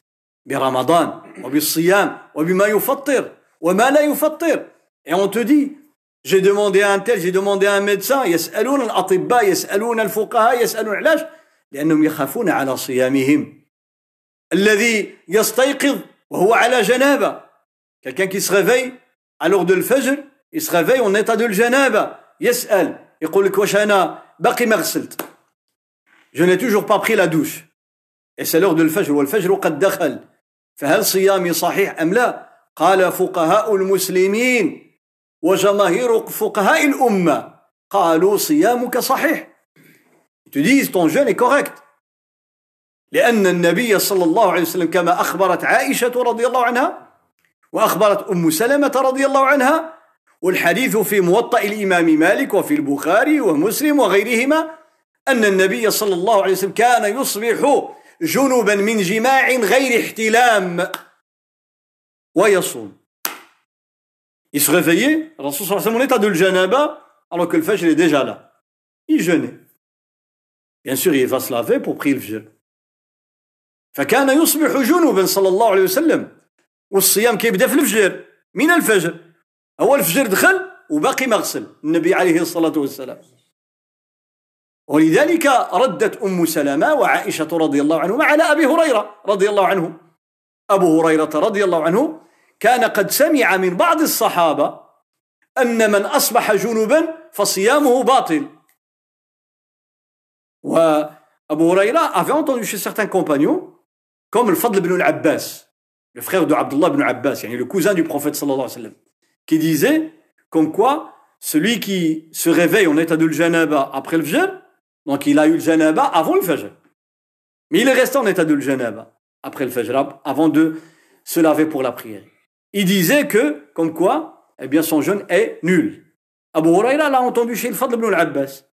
A: برمضان وبالصيام وبما يفطر وما لا يفطر et on te dit j'ai demandé à un tel j'ai demandé à un médecin يسألون الأطباء يسألون الفقهاء يسألون علاش لأنهم يخافون على صيامهم الذي يستيقظ وهو على جنابة quelqu'un qui se réveille à l'heure de l'fajr il se réveille en état de الجنابة يسأل يقول لك واش أنا باقي ما غسلت je n'ai toujours pas pris la douche. Et l'heure de الفجر والفجر قد دخل فهل صيامي صحيح أم لا قال فقهاء المسلمين وجماهير فقهاء الأمة. قالوا صيامك صحيح. Ils te disent ton jeûne est correct. لأن النبي صلى الله عليه وسلم كما أخبرت عائشة رضي الله عنها وأخبرت أم سلمة رضي الله عنها والحديث في موطأ الإمام مالك وفي البخاري ومسلم وغيرهما أن النبي صلى الله عليه وسلم كان يصبح جنبا من جماع غير احتلام ويصوم. Il se réveillait, Rasul sallallahu wa état de janaba, alors que le fajr est déjà là. Il jeûnait. Bien sûr, il va se laver pour prier le fajr. فكان يصبح جنوبا صلى الله عليه وسلم والصيام كيبدا في الفجر من الفجر هو الفجر دخل وباقي مغسل النبي عليه الصلاة والسلام ولذلك ردت أم سلمة وعائشة رضي الله عنهما على أبي هريرة رضي الله عنه أبو هريرة رضي الله عنه كان قد سمع من بعض الصحابة أن من أصبح جنوبا فصيامه باطل وأبو هريرة avait entendu chez certains compagnons comme le Fadl ibn al-Abbas le frère de Abdullah ibn Abbas يعني le cousin du prophète sallallahu alayhi wa sallam qui disait comme quoi celui qui se réveille en état de janaba après le jeûne Donc il a eu le janaba avant le fajr. Mais il est resté en état de janaba après le fajr, avant de se laver pour la prière. Il disait que, comme quoi, eh bien son jeûne est nul. Abu Huraira l'a entendu chez le Fadl ibn al-Abbas.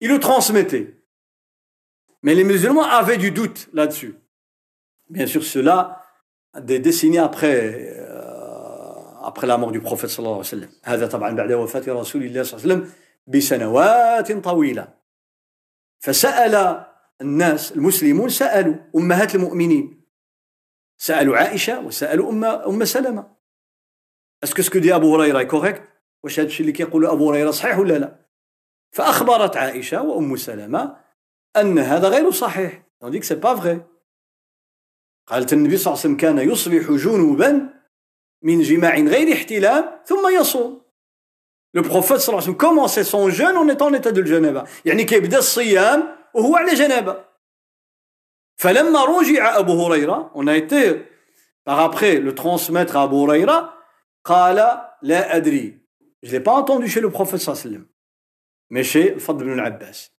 A: Il le transmettait. Mais les musulmans avaient du doute là-dessus. Bien sûr, cela des décennies après, euh, après la mort du prophète sallallahu alayhi wa sallam. هذا طبعا بعد وفاة رسول الله صلى الله عليه وسلم بسنوات طويلة. فسأل الناس المسلمون سألوا أمهات المؤمنين سألوا عائشة وسألوا أم أم سلمة est-ce que ce que dit أبو هريرة correct واش هذا الشيء اللي كيقول أبو هريرة صحيح ولا لا فأخبرت عائشة وأم سلمة أن هذا غير صحيح donc c'est pas vrai قالت النبي صلى الله عليه وسلم كان يصبح جنوبا من جماع غير احتلام ثم يصوم Le prophète صلى الله عليه وسلم son jeûne en étant en état de janaba. يعني كيبدا الصيام وهو على جنابه فلما رجع on a été par après le transmettre à Abu Huraira قال لا أدري. Je l'ai pas entendu chez le prophète صلى الله عليه وسلم. Mais chez Fadl ibn al-Abbas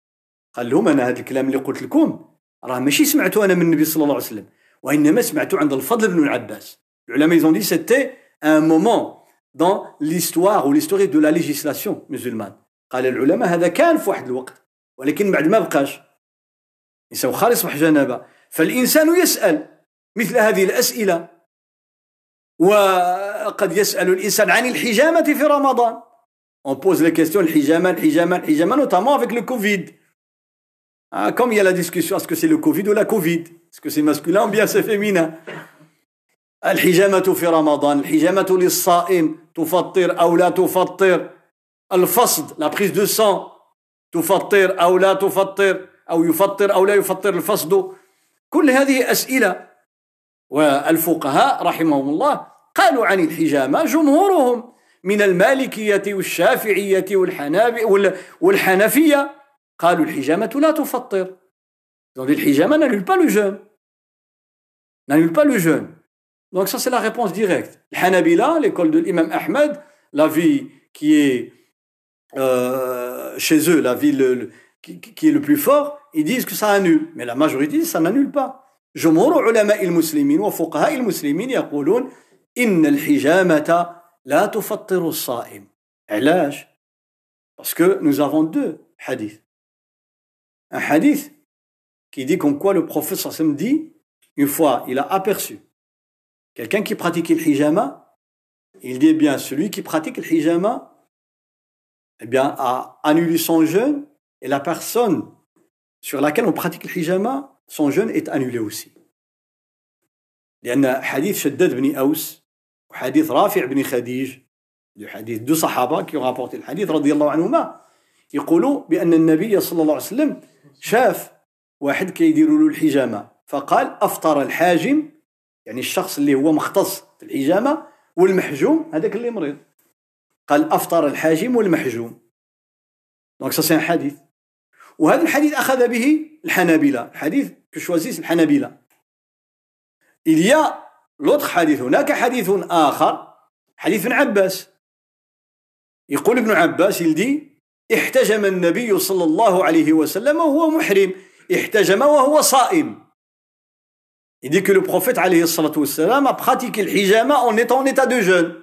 A: قال لهم أنا هذا الكلام اللي قلت لكم راه ماشي سمعته أنا من النبي صلى الله عليه وسلم. وإنما سمعته عند الفضل بن العباس. العلماء ils ont dit c'était un moment dans l'histoire ou l'histoire de la législation musulmane. قال العلماء هذا كان في واحد الوقت. ولكن بعد ما بقاش. الانسان خالص يصبح جنابه فالإنسان يسأل مثل هذه الأسئلة. وقد يسأل الإنسان عن الحجامة في رمضان. On pose les questions الحجامة الحجامة الحجامة notamment avec le Covid. Ah, comme il y a la discussion, est-ce que c'est le Covid ou la Covid? Est-ce que c'est masculin ou bien c'est féminin? الحجامة في رمضان الحجامة للصائم تفطر أو لا تفطر. الفصد la prise de sang تفطر أو لا تفطر أو يفطر أو لا يفطر الفصد. كل هذه أسئلة. والفقهاء رحمهم الله قالوا عن الحجامة جمهورهم من المالكية والشافعية والحنفية قالوا الحجامة لا تفطر Donc الحجامة n'annule pas le jeûne. N'annule pas le jeûne. Donc ça c'est la réponse directe. Hanabila, l'école de l'imam Ahmed, la vie qui est euh, chez eux, la vie le, le, qui, qui, est le plus fort, ils disent que ça annule. Mais la majorité, ça n'annule pas. جمهور علماء المسلمين وفقهاء المسلمين يقولون إن الحجامة لا تفطر الصائم. علاش؟ Parce que nous avons deux hadiths. un hadith qui dit comme quoi le prophète sallam dit, une fois, il a aperçu quelqu'un qui pratiquait le hijama, il dit eh bien, celui qui pratique le hijama, eh bien, a annulé son jeûne, et la personne sur laquelle on pratique le hijama, son jeûne est annulé aussi. لأن حديث شداد بن أوس وحديث رافع بن خديج حديث deux صحابة rapporté le hadith رضي الله عنهما يقولوا بأن النبي صلى الله عليه وسلم شاف واحد كيديروا له الحجامة فقال أفطر الحاجم يعني الشخص اللي هو مختص في الحجامة والمحجوم هذاك اللي مريض. قال أفطر الحاجم والمحجوم. donc ça c'est un حديث وهذا الحديث أخذ به الحنابلة الحديث que choisissent الحنابلة. Il y a l'autre حديث. هناك حديث آخر حديث ابن عباس. يقول ابن عباس يلدي احتجم النبي صلى الله عليه وسلم وهو محرم. احتجم وهو صائم. Il dit que le prophète عليه الصلاة والسلام a pratiqué الحجامة en étant en état de jeûne.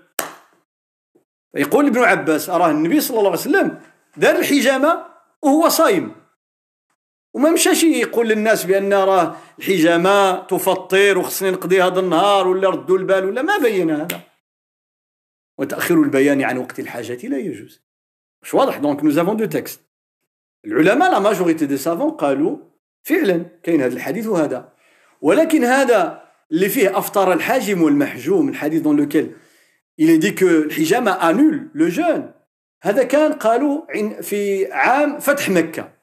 A: يقول ابن عباس أراه النبي صلى الله عليه وسلم دار الحجامة وهو صايم وما مشاش يقول للناس بأن راه الحجامة تفطر وخصني نقضي هذا النهار ولا ردوا البال ولا ما بين هذا. وتأخير البيان عن وقت الحاجة لا يجوز. مش واضح. donc nous avons deux textes العلماء la majorité des savants قالوا فعلا كاين هذا الحديث وهذا. ولكن هذا اللي فيه افطار الحاجم والمحجوم الحديث dans lequel il dit que الحجامة annule le jeûne. هذا كان قالوا في عام فتح مكة.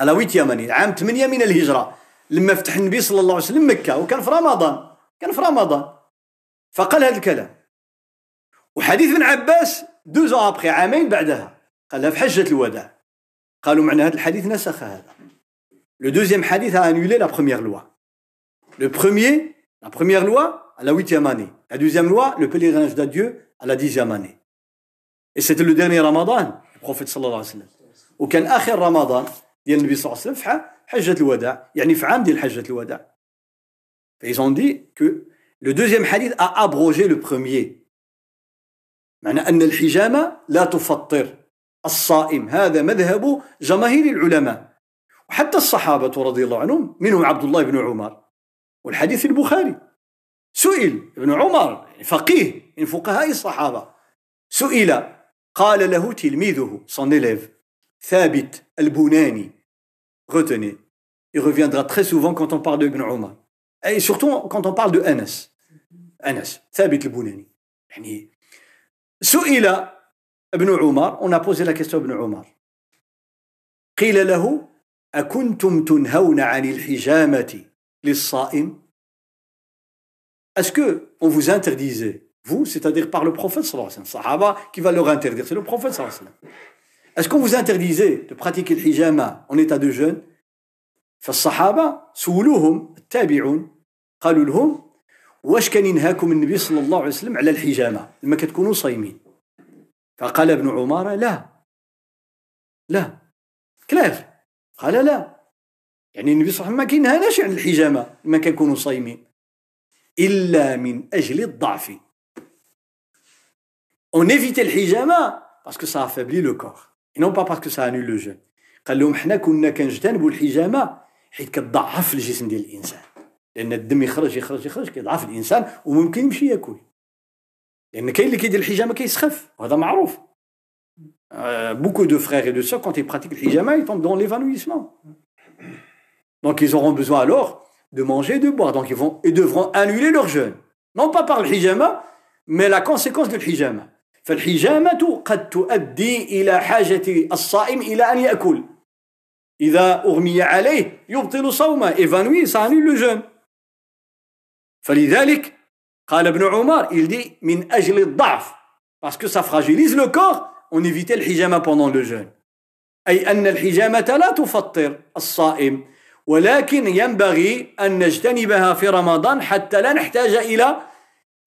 A: à la huitième année؟ عام 8 من الهجرة. لما فتح النبي صلى الله عليه وسلم مكة وكان في رمضان. كان في رمضان. فقال هذا الكلام. وحديث ابن عباس deux ans après عامين بعدها. قالها في حجة الوداع. قالوا معنى هذا الحديث نسخ هذا. le deuxième حديث a annulé la première loi. Le premier la première loi à la huitième année. La deuxième loi le pèlerinage d'adieu à la dixième année. Et c'était le صلى الله عليه وسلم وكان اخر رمضان ديال النبي صلى الله عليه وسلم في حجة الوداع. يعني في عام ديال حجة الوداع. Ils ont dit que le deuxième hadith a abrogé le معنى أن الحجامة لا تفطر. الصائم. هذا مذهب جماهير العلماء. وحتى الصحابة رضي الله عنهم منهم عبد الله بن عمر. والحديث البخاري. سئل ابن عمر فقيه من فقهاء الصحابة. سئل قال له تلميذه élève. ثابت البناني retenez il reviendra très souvent quand on parle de Ibn Omar et surtout quand on parle de Anas Anas ثابت البناني يعني سئل ابن عمر on a posé la question à ابن عمر قيل له أكنتم تنهون عن الحجامة للصائم Est-ce que on vous interdisait, vous, c'est-à-dire par le prophète sallallahu alayhi wa sallam, sahaba qui va leur interdire, c'est le prophète sallallahu alayhi wa sallam. Est-ce qu'on vous interdisait de pratiquer le hijama en état de jeûne? فالصحابة سولوهم التابعون قالوا لهم واش كان ينهاكم النبي صلى الله عليه وسلم على الحجامة؟ لما كتكونوا صايمين. فقال ابن عمر لا. لا. كلاف. قال لا. يعني النبي صلى الله عليه وسلم ما كينهالاش عن الحجامة لما كنكونوا صايمين إلا من أجل الضعف. On évite الحجامه parce que ça affaiblit لو كور et non pas parce que ça annule le jeûne قال لهم حنا كنا كنجتنبوا الحجامه حيت كتضعف الجسم ديال الانسان لان الدم يخرج يخرج يخرج كيضعف الانسان وممكن يمشي ياكل لان كاين اللي كيدير الحجامه كيسخف وهذا معروف beaucoup de frères et de sœurs quand ils pratiquent le hijama ils tombent dans l'évanouissement donc ils auront besoin alors de manger et de boire donc ils vont ils devront annuler leur jeûne non pas par le hijama mais la conséquence du hijama فالحجامة قد تؤدي إلى حاجة الصائم إلى أن يأكل. إذا أغمي عليه يبطل صومه annule le jeûne فلذلك قال ابن عمر dit من أجل الضعف parce que ça fragilise le corps on évitait hijama pendant le jeûne. أي أن الحجامة لا تفطر الصائم ولكن ينبغي أن نجتنبها في رمضان حتى لا نحتاج إلى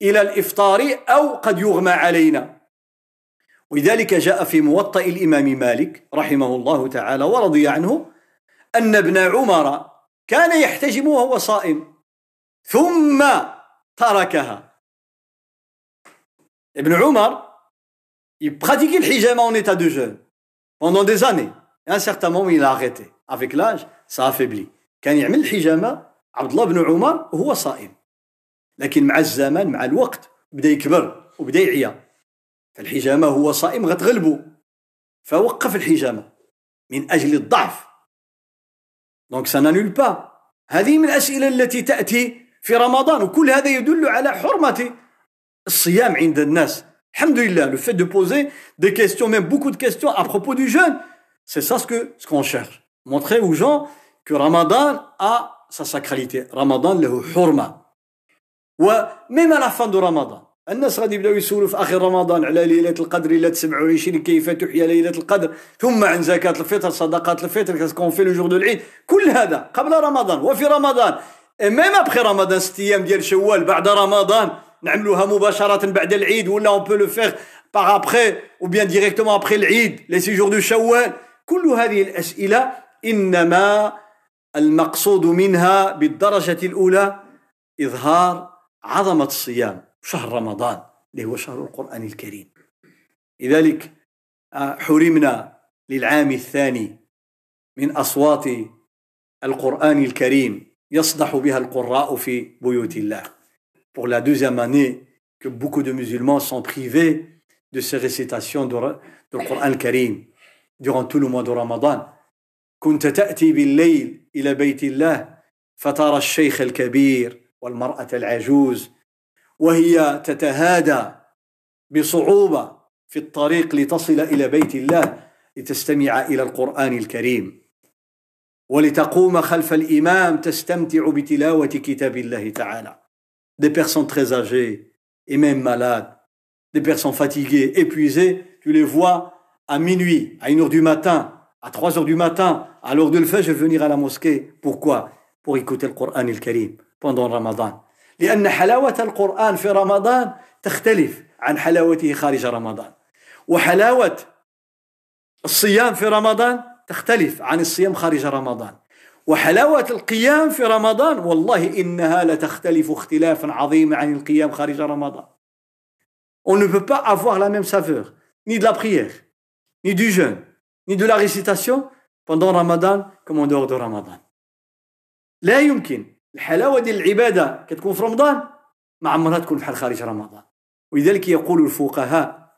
A: إلى الإفطار أو قد يغمى علينا. ولذلك جاء في موطأ الإمام مالك رحمه الله تعالى ورضي عنه أن ابن عمر كان يحتجم وهو صائم ثم تركها ابن عمر il pratiquait le hijama en état de jeûne pendant des années. Et un certain moment, il a arrêté. Avec l'âge, ça affaiblit. كان يعمل الحجامة عبد الله بن عمر وهو صائم. لكن مع الزمن مع الوقت بدا يكبر وبدا يعيا. فالحجامة هو صائم غتغلبه. فوقف الحجامة من أجل الضعف. دونك سا نانول با. هذه من الأسئلة التي تأتي في رمضان وكل هذا يدل على حرمة الصيام عند الناس Alhamdulillah, le fait de poser des questions, même beaucoup de questions à propos du jeûne, c'est ça ce que ce qu'on cherche. Montrer aux gens que Ramadan a sa sacralité. Ramadan له حرمة. وميم à la fin de Ramadan. الناس غادي يبداو يسولوا في آخر رمضان على ليلة القدر ليلة 27 كيف تحيا ليلة القدر؟ ثم عن زكاة الفطر صدقات الفطر qu'est-ce qu'on fait le jour de العيد. كل هذا قبل رمضان وفي رمضان. même après رمضان ست أيام ديال شوال بعد رمضان نعملوها مباشرة بعد العيد ولا on peut le faire par après ou bien directement après العيد les six jours de شوال كل هذه الأسئلة إنما المقصود منها بالدرجة الأولى إظهار عظمة الصيام. شهر رمضان اللي هو شهر القرآن الكريم لذلك حرمنا للعام الثاني من أصوات القرآن الكريم يصدح بها القراء في بيوت الله pour la deuxième année que beaucoup de musulmans sont privés de ces récitations du Coran al-Karim durant tout le mois de Ramadan. كنت تأتي بالليل إلى بيت الله فترى الشيخ الكبير والمرأة العجوز وهي تتهادى بصعوبة في الطريق لتصل إلى بيت الله لتستمع إلى القرآن الكريم ولتقوم خلف الإمام تستمتع بتلاوة كتاب الله تعالى des personnes très âgées et même malades, des personnes fatiguées, épuisées, tu les vois à minuit, à 1 heure du matin, à 3 heures du matin, à l'heure de le faire, je vais venir à la mosquée. Pourquoi Pour écouter le Coran al-Karim pendant Ramadan. لأن حلاوة القرآن في رمضان تختلف عن حلاوته خارج رمضان. وحلاوة الصيام في رمضان تختلف عن الصيام خارج رمضان. وحلاوة القيام في رمضان والله إنها لتختلف اختلافا عظيما عن القيام خارج رمضان. On ne peut pas avoir la même saveur, ni de la prière, ni du jeûne, ni de la récitation pendant Ramadan comme en dehors de Ramadan. لا يمكن. الحلاوة ديال العبادة كتكون في رمضان ما عمرها تكون بحال خارج رمضان. ولذلك يقول الفقهاء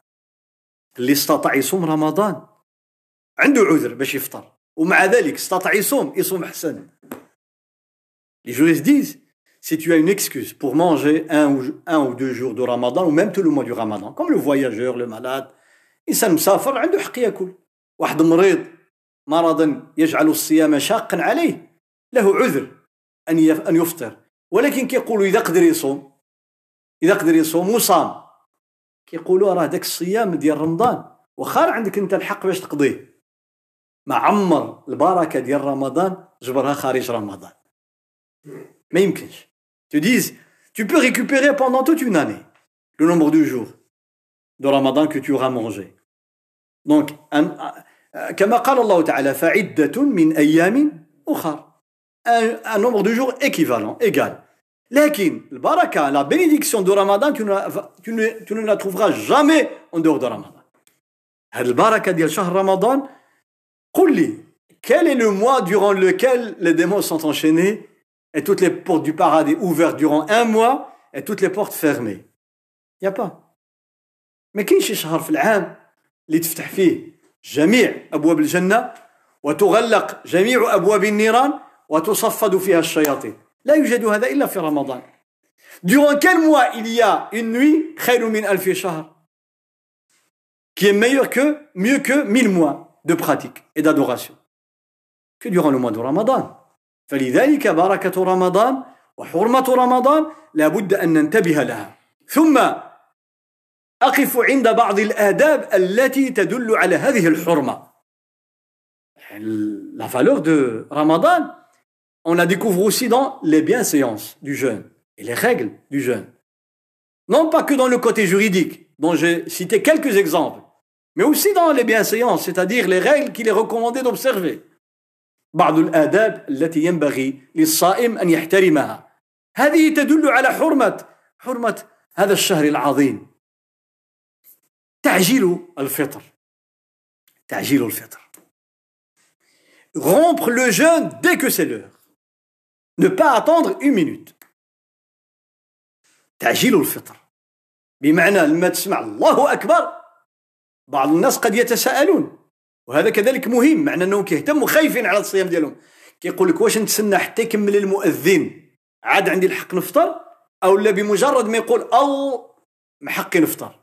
A: اللي استطاع يصوم رمضان عنده عذر باش يفطر ومع ذلك استطاع يصوم يصوم حسن Les juristes disent, si tu as une excuse pour manger un ou, un ou deux jours de Ramadan, ou même tout le mois du Ramadan, comme le voyageur, le malade, إنسان مسافر عنده حق يأكل. واحد مريض مرضا يجعل الصيام شاقا عليه له عذر. أن أن يفطر. ولكن كيقولوا إذا قدر يصوم إذا قدر يصوم وصام كيقولوا راه داك الصيام ديال رمضان. واخا عندك أنت الحق باش تقضيه. ما عمر البركة ديال رمضان جبرها خارج رمضان. ما يمكنش. Tu dis tu peux récupérer pendant toute une année le nombre de jours de Ramadan que tu auras mangé. Donc un, كما قال الله تعالى فعدة من أيام أخر. un, un nombre de jours équivalent, égal. Lakin, le baraka, la bénédiction de Ramadan, tu ne, tu ne, tu ne la trouveras jamais en dehors de Ramadan. Le baraka de Shahr Ramadan, قل quel est le mois durant lequel les démons sont enchaînés et toutes les portes du paradis ouvertes durant un mois et toutes les portes fermées Il n'y a pas. ما كاينش شي شهر في العام اللي تفتح فيه جميع ابواب الجنه وتغلق جميع ابواب النيران وتصفد فيها الشياطين لا يوجد هذا الا في رمضان Durant quel mois il y a une nuit خير من ألف شهر qui est meilleur que, mieux que mille mois de pratique et d'adoration que durant le mois de Ramadan. فلذلك بركة رمضان وحرمة رمضان لابد أن ننتبه لها ثم أقف عند بعض الآداب التي تدل على هذه الحرمة La valeur de Ramadan, on la découvre aussi dans les bienséances du jeûne et les règles du jeûne. Non pas que dans le côté juridique, dont j'ai cité quelques exemples, mais aussi dans les bienséances, c'est-à-dire les règles qu'il est recommandé d'observer. بعض الآداب التي ينبغي للصائم أن يحترمها هذه تدل على حرمة حرمة هذا الشهر العظيم تعجيل الفطر تعجيل الفطر rompre le jeûne dès que c'est l'heure Ne pas attendre une minute. تعجيل الفطر. بمعنى لما تسمع الله أكبر بعض الناس قد يتساءلون. وهذا كذلك مهم معنى أنهم كيهتموا خايفين على الصيام ديالهم. كيقول لك واش نتسنى حتى يكمل المؤذن عاد عندي الحق نفطر؟ أو لا بمجرد ما يقول الله من حقي نفطر.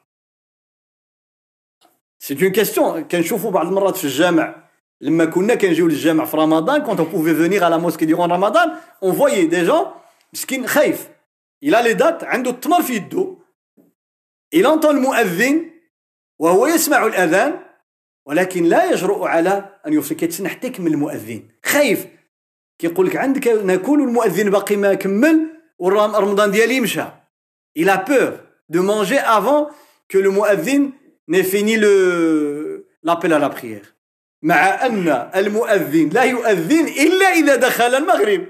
A: c'est une question كنشوفوا بعض المرات في الجامع لما كنا كنجيو للجامع في رمضان quand on pouvait venir à la mosquée durant رمضان on voyait des gens مسكين خايف. il a les dattes عنده التمر في يدو. Il entend المؤذن وهو يسمع الأذان ولكن لا يجرؤ على أن يوصل كيتسنى حتى يكمل المؤذن. خايف. كيقول لك عندك ناكل المؤذن باقي ما كمل ورمضان ديالي مشى. A peur de manger avant que le muazzin n'ait fini le l'appel à la prière. مع أن المؤذن لا يؤذن إلا إذا دخل المغرب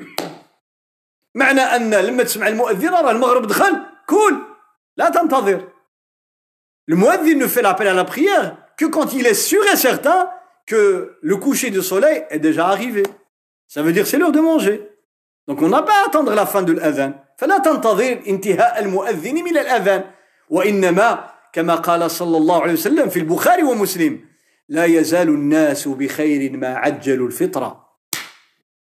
A: معنى أن لما تسمع المؤذن راه المغرب دخل كل لا تنتظر المؤذن ne fait l'appel à la prière que quand il est sûr et certain que le coucher du soleil est déjà arrivé. De manger. Donc on n'a pas à attendre la fin de l'adhan. فلا تنتظر انتهاء المؤذن من الأذان وإنما كما قال صلى الله عليه وسلم في البخاري ومسلم لا يزال الناس بخير ما عجلوا الفطرة.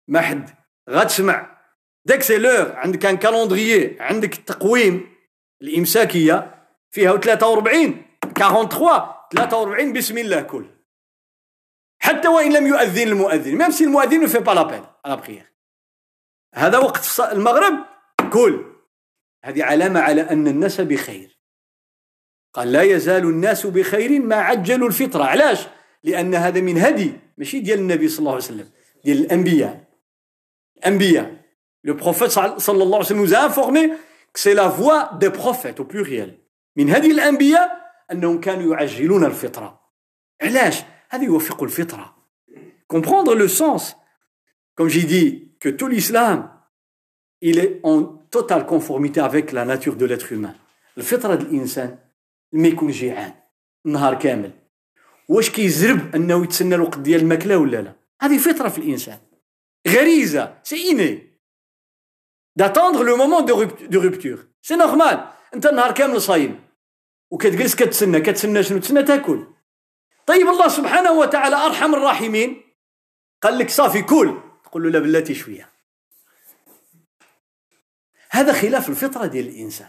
A: ما حد غتسمع داك c'est l'heure عندك un calendrier عندك التقويم. الإمساكية فيها 43 43 43 بسم الله كل. حتى وإن لم يؤذن المؤذن. même si المؤذن fait pas l'appel à la prière. هذا وقت المغرب كل. هذه علامة على أن الناس بخير. قال لا يزال الناس بخير ما عجلوا الفطرة. علاش؟ لأن هذا من هدي ماشي ديال النبي صلى الله عليه وسلم ديال الأنبياء. الأنبياء. le prophète صلى الله عليه وسلم nous informait que c'est la voie des prophètes au pluriel من هدي الأنبياء أنهم كانوا يعجلون الفطرة علاش هذا يوفق الفطرة comprendre le sens comme j'ai dit que tout l'islam il est en totale conformité avec la nature de l'être humain. Le ما يكون جيعان النهار كامل. واش كيزرب انه يتسنى الوقت ديال الماكلة ولا لا؟ هذه فطرة في الإنسان. غريزة. سي اني d'attendre le moment de rupture. C'est normal. انت النهار كامل صايم. وكتجلس كتسنى. كتسنى شنو؟ تسنى تاكل. طيب الله سبحانه وتعالى أرحم الراحمين. قال لك صافي كل. تقول له لا بلاتي شوية. هذا خلاف الفطرة ديال الإنسان.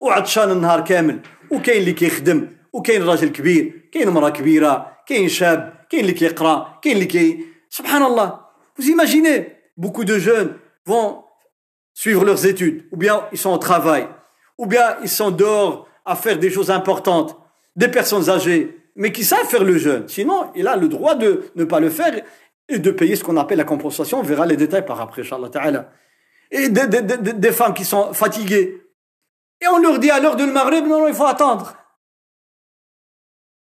A: وعطشان النهار كامل وكاين اللي كيخدم وكاين راجل كبير كاين مراه كبيره كاين شاب كاين اللي كيقرا كاين اللي كي سبحان الله vous imaginez beaucoup de jeunes vont suivre leurs études ou bien ils sont au travail ou bien ils sont dehors à faire des choses importantes des personnes âgées mais qui savent faire le jeûne sinon il a le droit de ne pas le faire et de payer ce qu'on appelle la compensation on verra les détails par après inchallah ta'ala et des, des, des, des femmes qui sont fatiguées et on leur dit à l'heure le maghreb, non, non, il faut attendre.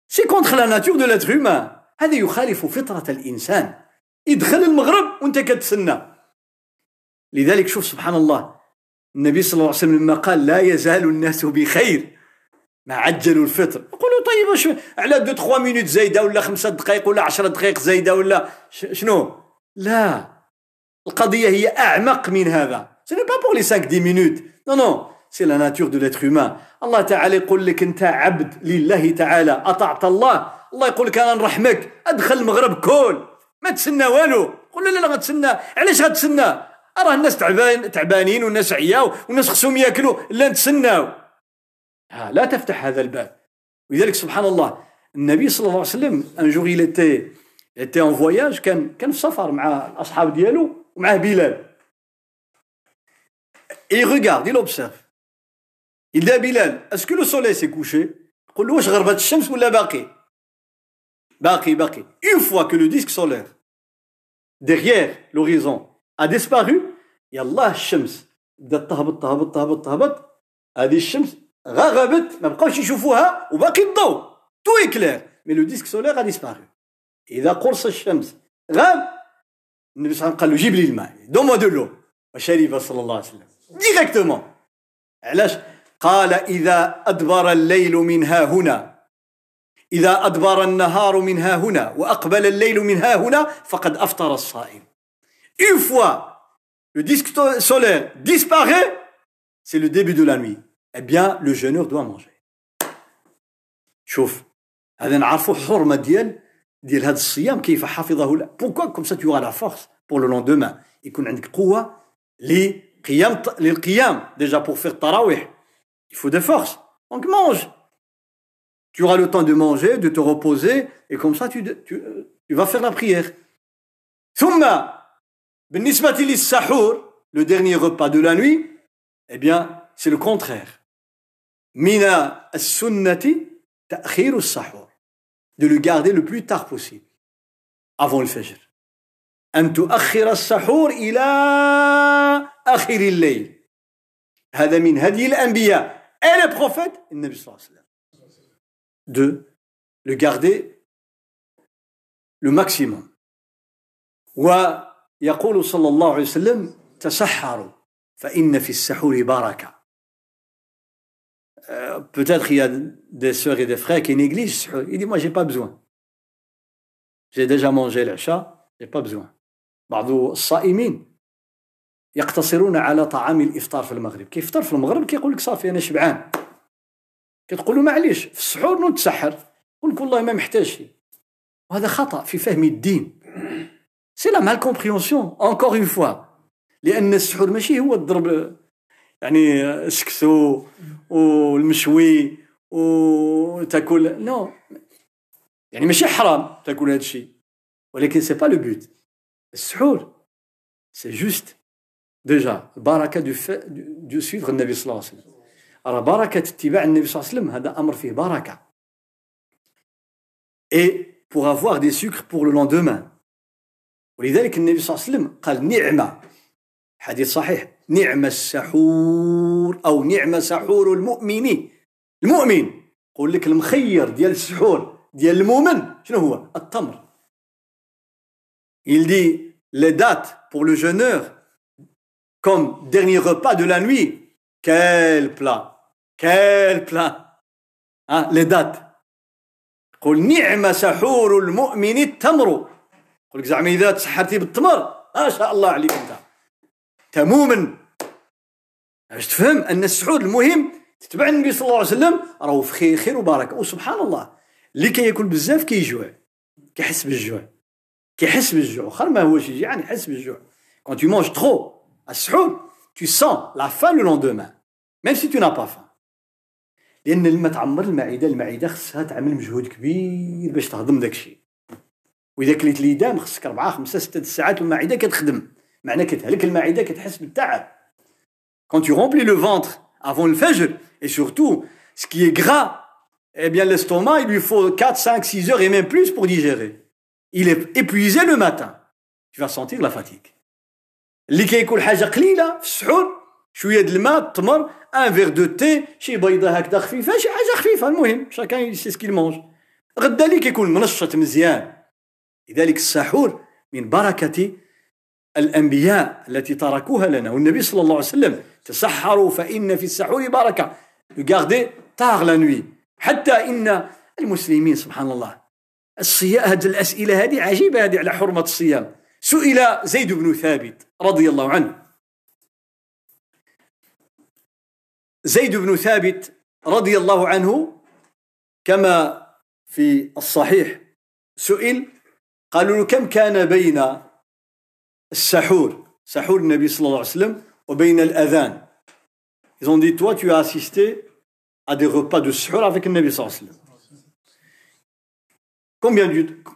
A: C'est contre la nature de l'être humain. هذا يخالف فطرة الإنسان. يدخل المغرب وانت كتسنى. لذلك شوف سبحان الله. النبي صلى الله عليه وسلم لما قال لا يزال الناس بخير. ما عجلوا الفطر. يقولوا طيب شو على deux 3 minutes زايدة ولا خمسة دقائق ولا 10 دقائق زايدة ولا شنو؟ لا. القضية هي أعمق من هذا. c'est pas pour les 5 10 minutes non non c'est la nature de l'être humain الله تعالى يقول لك انت عبد لله تعالى اطعت الله الله يقول لك أنا نرحمك ادخل المغرب كل ما تسنى والو قول لا لا غتسنى علاش غتسنى راه الناس تعبان تعبانين والناس عياو والناس خصهم ياكلوا لا نتسناو لا تفتح هذا الباب ولذلك سبحان الله النبي صلى الله عليه وسلم ان جور il était était en voyage كان كان في سفر مع الاصحاب ديالو ومعاه بلال il regarde il observe. Il dit à Bilal, est-ce que le soleil s'est couché Une fois que le disque solaire derrière l'horizon a disparu, يلا الشمس بدات تهبط تهبط تهبط تهبط هذه الشمس غربت ما بقاوش يشوفوها وباقي الضوء تو اكلير مي لو ديسك سولير a disparu اذا قرص الشمس غاب النبي صلى الله عليه وسلم قال له جيب لي الماء دوما دو لو وشرب صلى الله عليه وسلم ديريكتومون علاش قال إذا أدبر الليل من ها هنا. إذا أدبر النهار من ها هنا وأقبل الليل من ها هنا فقد أفطر الصائم. Une fois le disque solaire disparaît, c'est le début de la nuit. Eh bien, le jeûneur doit manger. شوف هذا نعرفوا حرمة ديال ديال هذا الصيام كيف حفظه لا بوكوا كوم tu auras la force pour le lendemain يكون عندك قوة لقيام للقيام déjà pour faire التراويح Il faut des forces. Donc mange. Tu auras le temps de manger, de te reposer, et comme ça, tu, vas faire la prière. le dernier repas de la nuit, eh bien, c'est le contraire. Mina sunnati sahur. De le garder le plus tard possible, avant le fajr. sahur ila هذا من هدي الأنبياء et le prophète, النبي صلى الله عليه وسلم. De le garder le maximum. ويقول صلى الله عليه وسلم تسحروا فإن في السحور بركة. Euh, peut-être il y a des sœurs et des frères qui négligent. Il dit Moi, j'ai pas besoin. J'ai déjà mangé l'achat, j'ai pas besoin. بعض الصائمين يقتصرون على طعام الإفطار في المغرب. كيفطر في المغرب كيقول لك صافي أنا شبعان. كتقول له معليش في السحور نتسحر يقول لك والله ما محتاج شيء وهذا خطأ في فهم الدين. c'est la mal compréhension encore une fois لأن السحور ماشي هو الضرب يعني السكسو والمشوي وتاكل non. يعني ماشي حرام تاكل هذا الشيء ولكن c'est pas le but السحور c'est juste déjà البركه de, de suivre النبي صلى الله عليه وسلم راه بركه اتباع النبي صلى الله عليه وسلم هذا أمر فيه بركه اي pour avoir des sucres pour le lendemain. ولذلك النبي صلى الله عليه وسلم قال نعمة حديث صحيح نعم السحور أو نعم سحور المؤمن المؤمن يقول لك المخير ديال السحور ديال المؤمن شنو هو التمر il dit les dates pour le comme dernier repas de la nuit. Quel plat. Quel plat. Hein, Les dates. قل نعم سحور المؤمن التمر. قل لك زعما اذا تسحرتي بالتمر. ما شاء الله عليك انت مؤمن باش تفهم؟ أن السحور المهم تتبع النبي صلى الله عليه وسلم؟ راهو في خير خير وبركة. وسبحان الله. اللي كياكل بزاف كيجوع. كيحس بالجوع. كيحس بالجوع. واخا ما هوش يجي يعني يحس بالجوع. كون tu manges trop à tu sens la faim le lendemain, même si tu n'as pas faim. لان الماء تعمر المعده المعده خصها تعمل مجهود كبير باش تهضم داك الشيء واذا كليت ليدام خصك اربعه خمسه سته ساعات والمعده كتخدم معنى كتهلك المعده كتحس بالتعب quand tu remplis le ventre avant le fajr et surtout ce qui est gras eh bien l'estomac il lui faut 4 5 6 heures et même plus pour digérer il est épuisé le matin tu vas sentir la fatigue اللي كياكل حاجة قليلة في السحور شوية د الماء التمر un verre de thé شي بيضة هكذا خفيفة شي حاجة خفيفة. المهم chacun c'est ce qu'il mange غدا اللي كيكون منشط مزيان. لذلك السحور من بركة الأنبياء التي تركوها لنا. والنبي صلى الله عليه وسلم تسحروا فإن في السحور بركة. garder tard la nuit حتى إن المسلمين سبحان الله. الصيام هذه الأسئلة هذه عجيبة هذه على حرمة الصيام. سئل زيد بن ثابت رضي الله عنه. زيد بن ثابت رضي الله عنه كما في الصحيح سئل قالوا له كم كان بين السحور؟ سحور النبي صلى الله عليه وسلم وبين الأذان. Ils ont dit, toi, tu as assisté à des repas de suhour avec le Nabi sallallahu alayhi wa sallam. Combien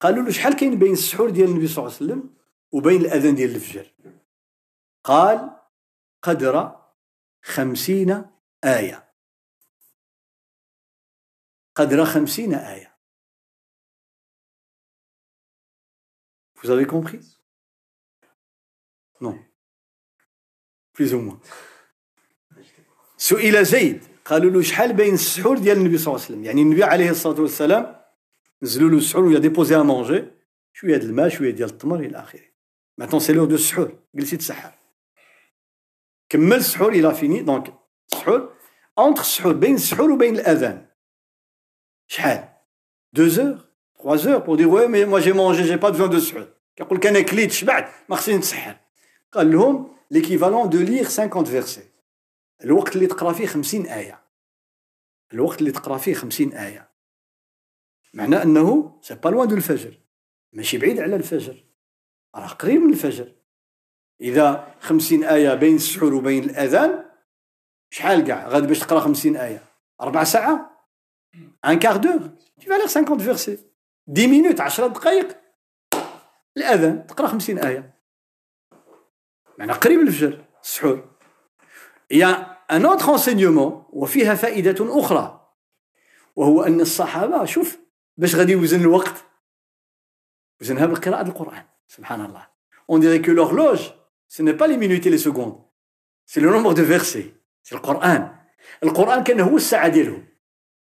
A: قالوا له شحال كاين بين السحور ديال النبي صلى الله عليه وسلم وبين الأذان ديال الفجر؟ قال قدر خمسين آية. قدر خمسين آية. Vous avez compris? Non. Plus ou moins. سئل زيد قالوا له شحال بين السحور ديال النبي صلى الله عليه وسلم يعني النبي عليه الصلاه والسلام نزلوا له السحور ويا ديبوزي ا مونجي شويه ديال الماء شويه ديال التمر الى اخره ماتون سي لور دو السحور جلسي تسحر كمل السحور الى فيني دونك السحور اونتر السحور بين السحور وبين الاذان شحال دو زور تخوا زور بور دير وي مي موا جي مونجي جي با بزون دو سحور كيقول لك انا كليت شبعت ما خصني نتسحر قال لهم ليكيفالون دو ليغ 50 فيرسي الوقت اللي تقرا فيه 50 ايه الوقت اللي تقرا فيه 50 ايه معناه أنه c'est pas loin de الفجر. ماشي بعيد على الفجر. راه قريب من الفجر. إذا 50 آية بين السحور وبين الأذان شحال كاع غادي باش تقرأ 50 آية. ربع ساعة؟ un quart tu vas lire 50 versets. 10 minutes 10 دقائق؟ الأذان تقرأ 50 آية. معنى قريب الفجر السحور. y a un autre enseignement وفيها فائدة أخرى. وهو أن الصحابة شوف باش غادي يوزن الوقت. وزنها بقراءه القرآن. سبحان الله on dirait que l'horloge ce n'est pas les minutes et les secondes. C'est le versets. C'est القران القران كان هو الساعة ديالهم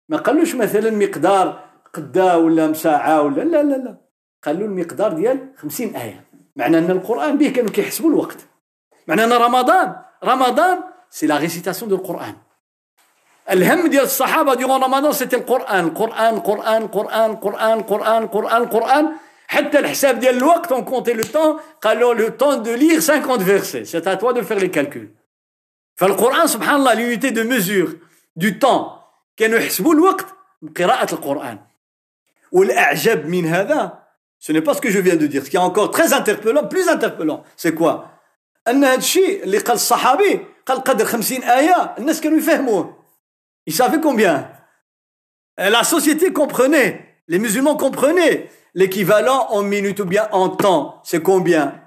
A: ما قالوش مثلا مقدار قدا ولا مساعة ولا لا لا لا. قالوا المقدار ديال 50 آية. معنى أن القرآن به كانوا كيحسبوا الوقت. معنى أن رمضان رمضان c'est la récitation de القران الهم ديال الصحابه ديال رمضان سيتي القران القران القران القران القران القران القران القران حتى الحساب ديال الوقت اون كونتي لو طون قالوا لو طون دو لير 50 فيرسي سي ا توا دو فير لي كالكول فالقران سبحان الله لونيتي دو ميزور دو طون كانوا يحسبوا الوقت بقراءه القران والاعجب من هذا Ce n'est pas ce que je viens de dire. Ce qui est encore très interpellant, plus interpellant, c'est quoi أن هذا الشيء اللي قال الصحابي قال قدر خمسين آية الناس كانوا يفهموه Ils savaient combien La société comprenait, les musulmans comprenaient l'équivalent en minutes ou bien en temps. C'est combien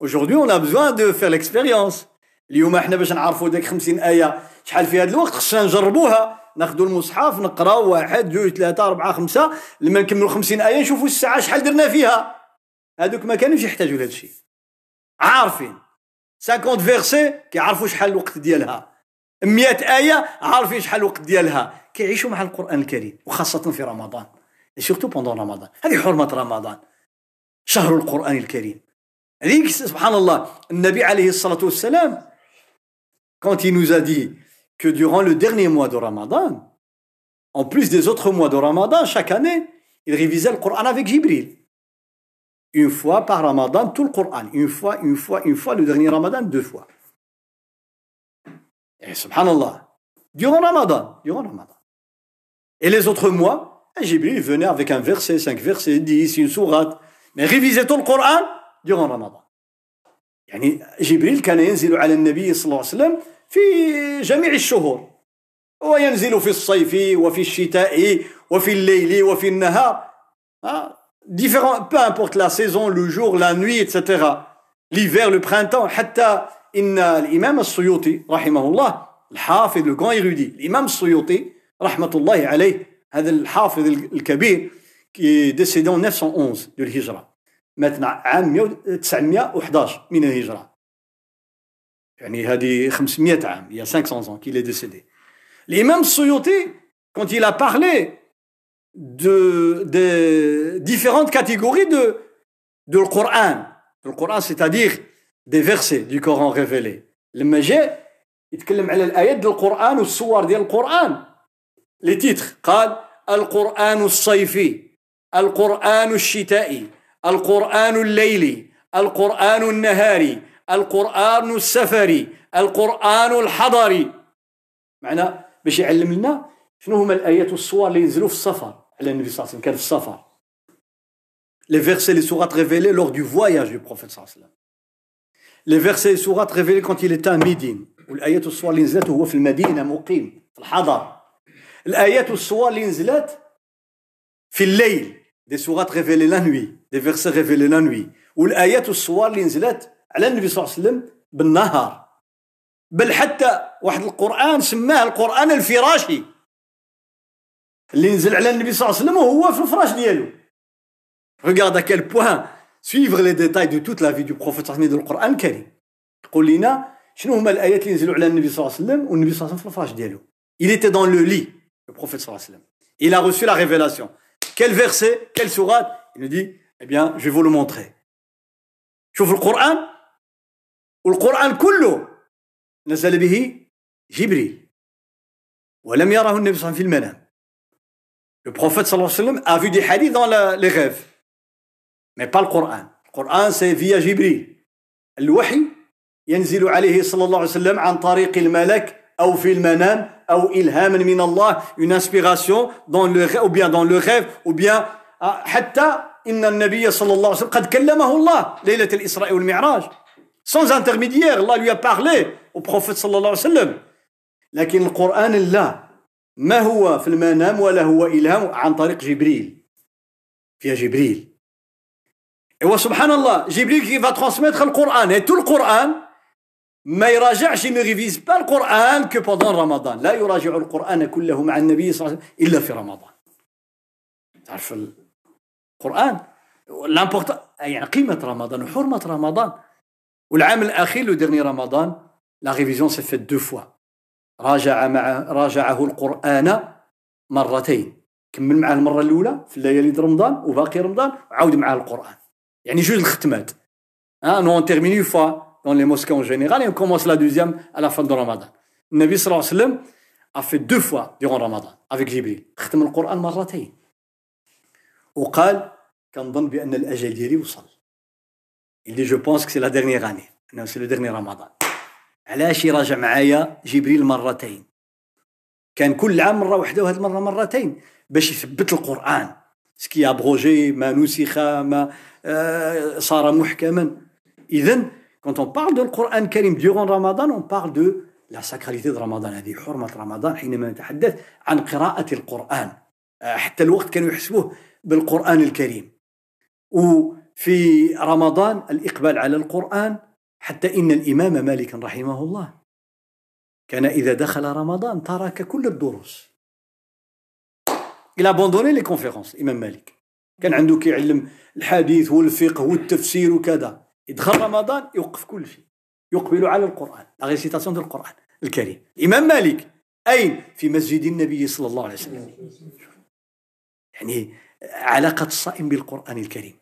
A: Aujourd'hui, on a besoin de faire l'expérience. اليوم احنا باش نعرفوا ديك 50 آية شحال في هذا الوقت خصنا نجربوها ناخذوا المصحف نقراو واحد جوج ثلاثة أربعة خمسة لما نكملوا 50 آية نشوفوا الساعة شحال درنا فيها هذوك ما كانوش يحتاجوا لهذا الشيء عارفين 50 فيرسي كيعرفوا شحال الوقت ديالها 100 آية عارفين شحال الوقت ديالها كيعيشوا مع القرآن الكريم وخاصة في رمضان سورتو بوندون رمضان هذه حرمة رمضان شهر القرآن الكريم هذيك سبحان الله النبي عليه الصلاة والسلام quand il nous a dit que durant le dernier mois de Ramadan, en plus des autres mois de Ramadan, chaque année, il révisait le Coran avec Jibril. Une fois par Ramadan, tout le Coran. Une fois, une fois, une fois, le dernier Ramadan, deux fois. Et subhanallah, durant Ramadan, durant Ramadan. Et les autres mois, Jibril venait avec un verset, cinq versets, dix, une sourate. Mais révisait tout le Coran durant Ramadan. يعني جبريل كان ينزل على النبي صلى الله عليه وسلم في جميع الشهور وينزل في الصيف وفي الشتاء وفي الليل وفي النهار différents peu importe la saison le jour la nuit etc l'hiver le printemps حتى إن الإمام السيوطي رحمه الله الحافظ le grand érudit الإمام السيوطي رحمة الله عليه هذا الحافظ الكبير qui est décédé en 911 de l'Hijra مات عام 911 من الهجرة يعني هذه 500 عام il y a 500 ans qu'il est décédé L'imam Suyuti, quand il a parlé de, de différentes catégories de, de le Coran, le Coran c'est-à-dire des versets du Coran révélés, لما جاء يتكلم على الآيات ديال القرآن والصور ديال القرآن les titres قال القرآن الصيفي القرآن الشتائي القرآن الليلي القرآن النهاري القرآن السفري القرآن الحضري معنى باش يعلم لنا شنو هما الايات والصور اللي ينزلوا في السفر على النبي صلى الله عليه وسلم كان في السفر les versets les sourates révélés lors du voyage du prophète صلى الله عليه وسلم les sourates révélés quand il était à Médine. والايات والصور اللي نزلت وهو في المدينة مقيم في الحضر الايات والصور اللي نزلت في الليل des sourates révélées la nuit des versets révélés la nuit. والايات والصور اللي نزلت على النبي صلى الله عليه وسلم بالنهار بل حتى واحد القرآن سماه القرآن الفراشي اللي نزل على النبي صلى الله عليه وسلم وهو في الفراش ديالو Regarde à quel point suivre les détails de toute la vie du prophète صلى الله عليه وسلم القرآن الكريم يقول لنا شنو هما الآيات اللي نزلوا على النبي صلى الله عليه وسلم والنبي صلى الله عليه وسلم في الفراش ديالو Il était dans le lit, le prophète صلى الله عليه وسلم. Il a reçu la révélation. Quel verset, quelle sourate Il nous dit, eh bien, je vais vous le montrer. شوف القرآن والقرآن كله نزل به جبريل ولم يره النبي صلى الله عليه وسلم في المنام Le prophète sallallahu alayhi wa sallam a vu des hadiths dans la, les rêves, Le Coran. Le Coran, c'est via Jibril. الوحي ينزل عليه صلى الله عليه وسلم عن طريق الملك أو في المنام أو إلهام من الله une inspiration dans le ou bien dans le rêve ou bien حتى إن النبي صلى الله عليه وسلم قد كلمه الله ليلة الإسراء والمعراج intermédiaire Allah lui a parlé au prophète صلى الله عليه وسلم لكن القرآن لا ما هو في المنام ولا هو إلهام عن طريق جبريل فيها جبريل هو سبحان الله جبريل qui va transmettre Coran et tout le ما يراجعش ne révise pas le Coran que Ramadan. لا يراجع القرآن كله مع النبي صلى الله عليه وسلم إلا في رمضان تعرف القرآن l'important يعني قيمة رمضان وحرمة رمضان والعام الأخير le dernier رمضان la révision s'est faite deux fois راجع مع راجعه القرآن مرتين كمل معاه المرة الأولى في الليالي رمضان وباقي رمضان وعاود معاه القرآن يعني جوج الختمات ها nous on termine une fois dans les mosquées en général on commence la deuxième à la fin de رمضان النبي صلى الله عليه وسلم fait deux fois durant Ramadan avec Jibril. ختم القرآن مرتين وقال كنظن بأن الأجل ديالي وصل je pense que c'est la dernière année. Non, c'est le dernier Ramadan. علاش يراجع معايا جبريل مرتين كان كل عام مره واحدة وهذه المره مرتين باش يثبت القران سكي أبروجي ما نسخ ما آه صار محكما. اذا quand on parle de القرآن الكريم durant رمضان on parle de la sacralité de رمضان هذه حرمة رمضان حينما نتحدث عن قراءة القرآن. آه حتى الوقت كانوا يحسبوه بالقرآن الكريم. و في رمضان الإقبال على القرآن حتى إن الإمام مالك رحمه الله كان إذا دخل رمضان ترك كل الدروس. Il a abandonné les conférences الإمام مالك كان عنده كيعلم الحديث والفقه والتفسير وكذا. يدخل رمضان يوقف كل شيء. يقبل على القرآن la récitation de القرآن الكريم. الإمام مالك أين؟ في مسجد النبي صلى الله عليه وسلم. يعني علاقة الصائم بالقرآن الكريم.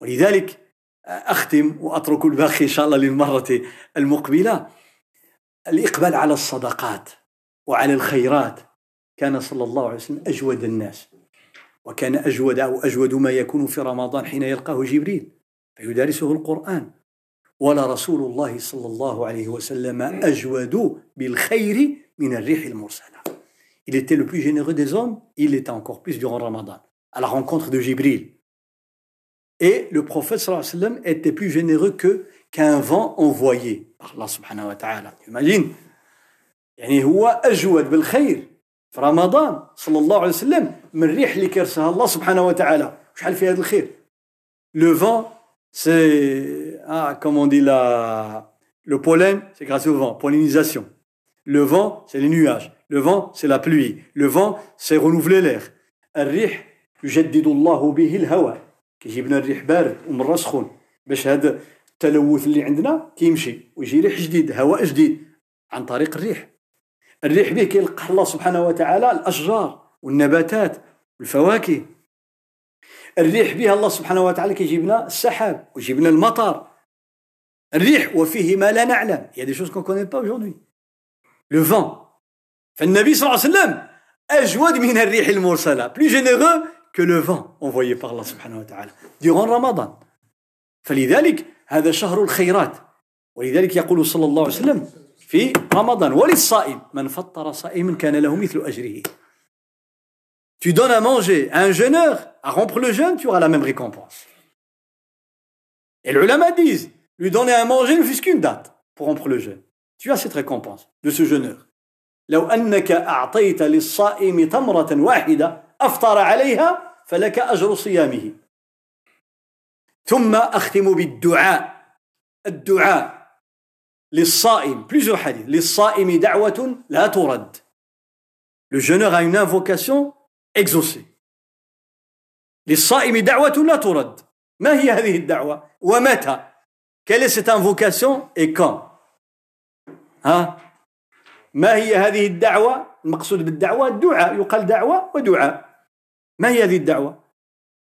A: ولذلك أختم وأترك الباقي إن شاء الله للمرة المقبلة. الإقبال على الصدقات وعلى الخيرات. كان صلى الله عليه وسلم أجود الناس وكان أجود أو أجود ما يكون في رمضان حين يلقاه جبريل فيدارسه القرآن ولا رسول الله صلى الله عليه وسلم أجود بالخير من الريح المرسلة Il était le plus généreux des hommes, il était encore plus durant Ramadan, à la rencontre de Jibril. Et le prophète sallallahu alayhi wa sallam était plus généreux que qu'un vent envoyé par Allah subhanahu wa ta'ala. Imagine يعني هو أجود بالخير في رمضان صلى الله عليه وسلم من الريح اللي كرسها الله سبحانه وتعالى. شحال في هذا الخير؟ لو c'est ah, comme on dit la le pollen c'est grâce au vent pollinisation. Le vent c'est les nuages. Le vent c'est la pluie. Le vent c'est renouveler l'air. الريح يجدد الله به الهواء. كيجيب لنا الريح بارد ومرة سخون. باش هذا التلوث اللي عندنا كيمشي ويجي ريح جديد هواء جديد عن طريق الريح. الريح به كيلقح الله سبحانه وتعالى الأشجار والنباتات والفواكه. الريح بها الله سبحانه وتعالى كيجيب لنا السحاب ويجيب لنا المطر. الريح وفيه ما لا نعلم. A des choses qu'on connaît pas aujourd'hui. Le vent. فالنبي صلى الله عليه وسلم أجود من الريح المرسلة. Plus généreux que le vent envoyé par Allah سبحانه وتعالى durant رمضان فلذلك هذا شهر الخيرات. ولذلك يقول صلى الله عليه وسلم في رمضان وللصائم من فطر صائما كان له مثل أجره Tu donnes à manger à un jeûneur, à rompre le jeûne, tu auras la même récompense. Et les ulama disent, lui donner à manger ne fût qu'une date pour rompre le jeûne. Tu as cette récompense de ce jeûneur. لو أنك أعطيت للصائم تمرة واحدة أفطر عليها فلك أجر صيامه ثم أختم بالدعاء الدعاء للصائم plusieurs hadiths للصائم دعوة لا ترد Le jeûneur a une invocation exaucée. للصائم دعوة لا ترد. ما هي هذه الدعوة؟ ومتى؟ Quelle est cette invocation et quand ها ما هي هذه الدعوة المقصود بالدعوة الدعاء يقال دعوة ودعاء ما هي هذه الدعوة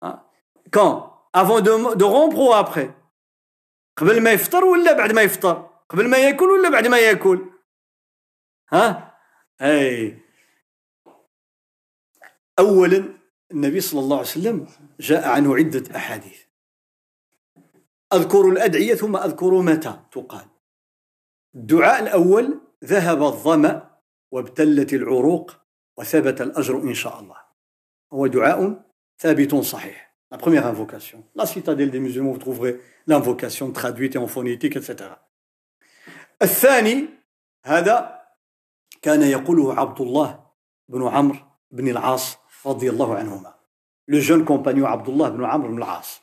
A: ها quand avant de, de rompre ou après قبل ما يفطر ولا بعد ما يفطر قبل ما ياكل ولا بعد ما ياكل؟ ها؟ أي. اولا النبي صلى الله عليه وسلم جاء عنه عدة أحاديث. أذكر الأدعية ثم أذكر متى؟ تقال. الدعاء الأول ذهب الظمأ وابتلت العروق وثبت الأجر إن شاء الله. هو دعاء ثابت صحيح. La première invocation. La citadelle des musulmans, vous trouverez l'invocation traduite et en phonétique, etc. الثاني هذا كان يقوله عبد الله بن عمرو بن العاص رضي الله عنهما. لو جون كومبانيون عبد الله بن عمرو بن العاص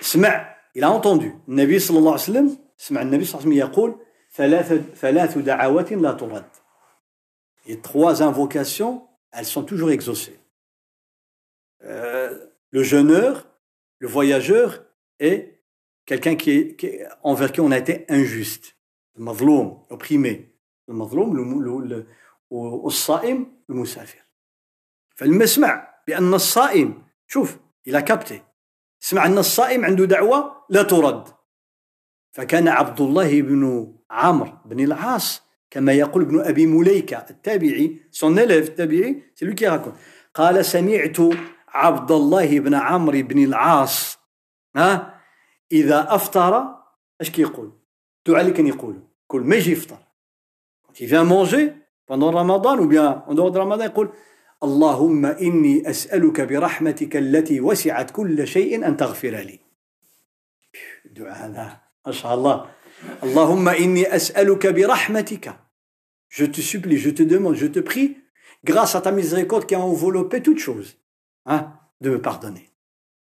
A: سمع il a entendu. النبي صلى الله عليه وسلم سمع النبي صلى الله عليه وسلم يقول ثلاث ثلاث دعوات لا ترد et trois invocations elles sont toujours euh, le jeûneur le voyageur et quelqu'un qui qui envers qui on a été injuste. المظلوم opprimé. المظلوم والصائم المسافر فلما سمع بأن الصائم شوف il a capté سمع أن الصائم عنده دعوة لا ترد فكان عبد الله بن عمرو بن العاص كما يقول ابن أبي مليكة التابعي son التابعي c'est qui قال سمعت عبد الله بن عمرو بن العاص ها إذا أفطر اش كيقول الدعاء اللي كان يقول كل ما يجي يفطر il vient manger pendant Ramadan ou bien en dehors de Ramadan يقول اللهم إني أسألك برحمتك التي وسعت كل شيء أن تغفر لي الدعاء هذا ما شاء الله اللهم إني أسألك برحمتك je te supplie je te demande je te prie grâce à ta miséricorde qui a enveloppé toutes choses hein, de me pardonner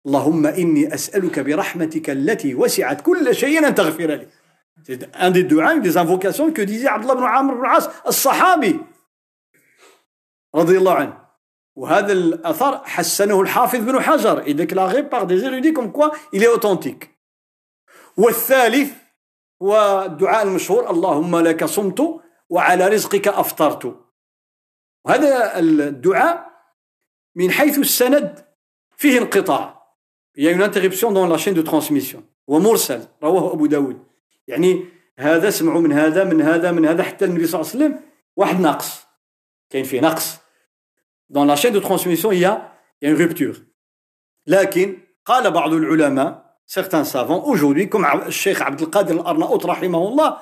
A: اللهم إني أسألك برحمتك التي وسعت كل شيء أن تغفر لي C'est un des du'as, des invocations que disait Abdullah ibn Amr ibn As, الصحابي رضي الله عنه. وهذا الأثر حسنه الحافظ بن حجر et déclaré par des érudits comme quoi il est authentique. والثالث هو الدعاء المشهور اللهم لك صمت وعلى رزقك أفطرت. وهذا الدعاء من حيث السند فيه انقطاع. Il y a une interruption dans la chaîne de transmission. ومرسل رواه أبو داود يعني هذا سمعوا من هذا من هذا من هذا حتى النبي صلى الله عليه وسلم واحد ناقص كاين في نقص dans la chaîne de transmission il y a, il لكن قال بعض العلماء certains savants aujourd'hui comme الشيخ عبد القادر الأرناؤوط رحمه الله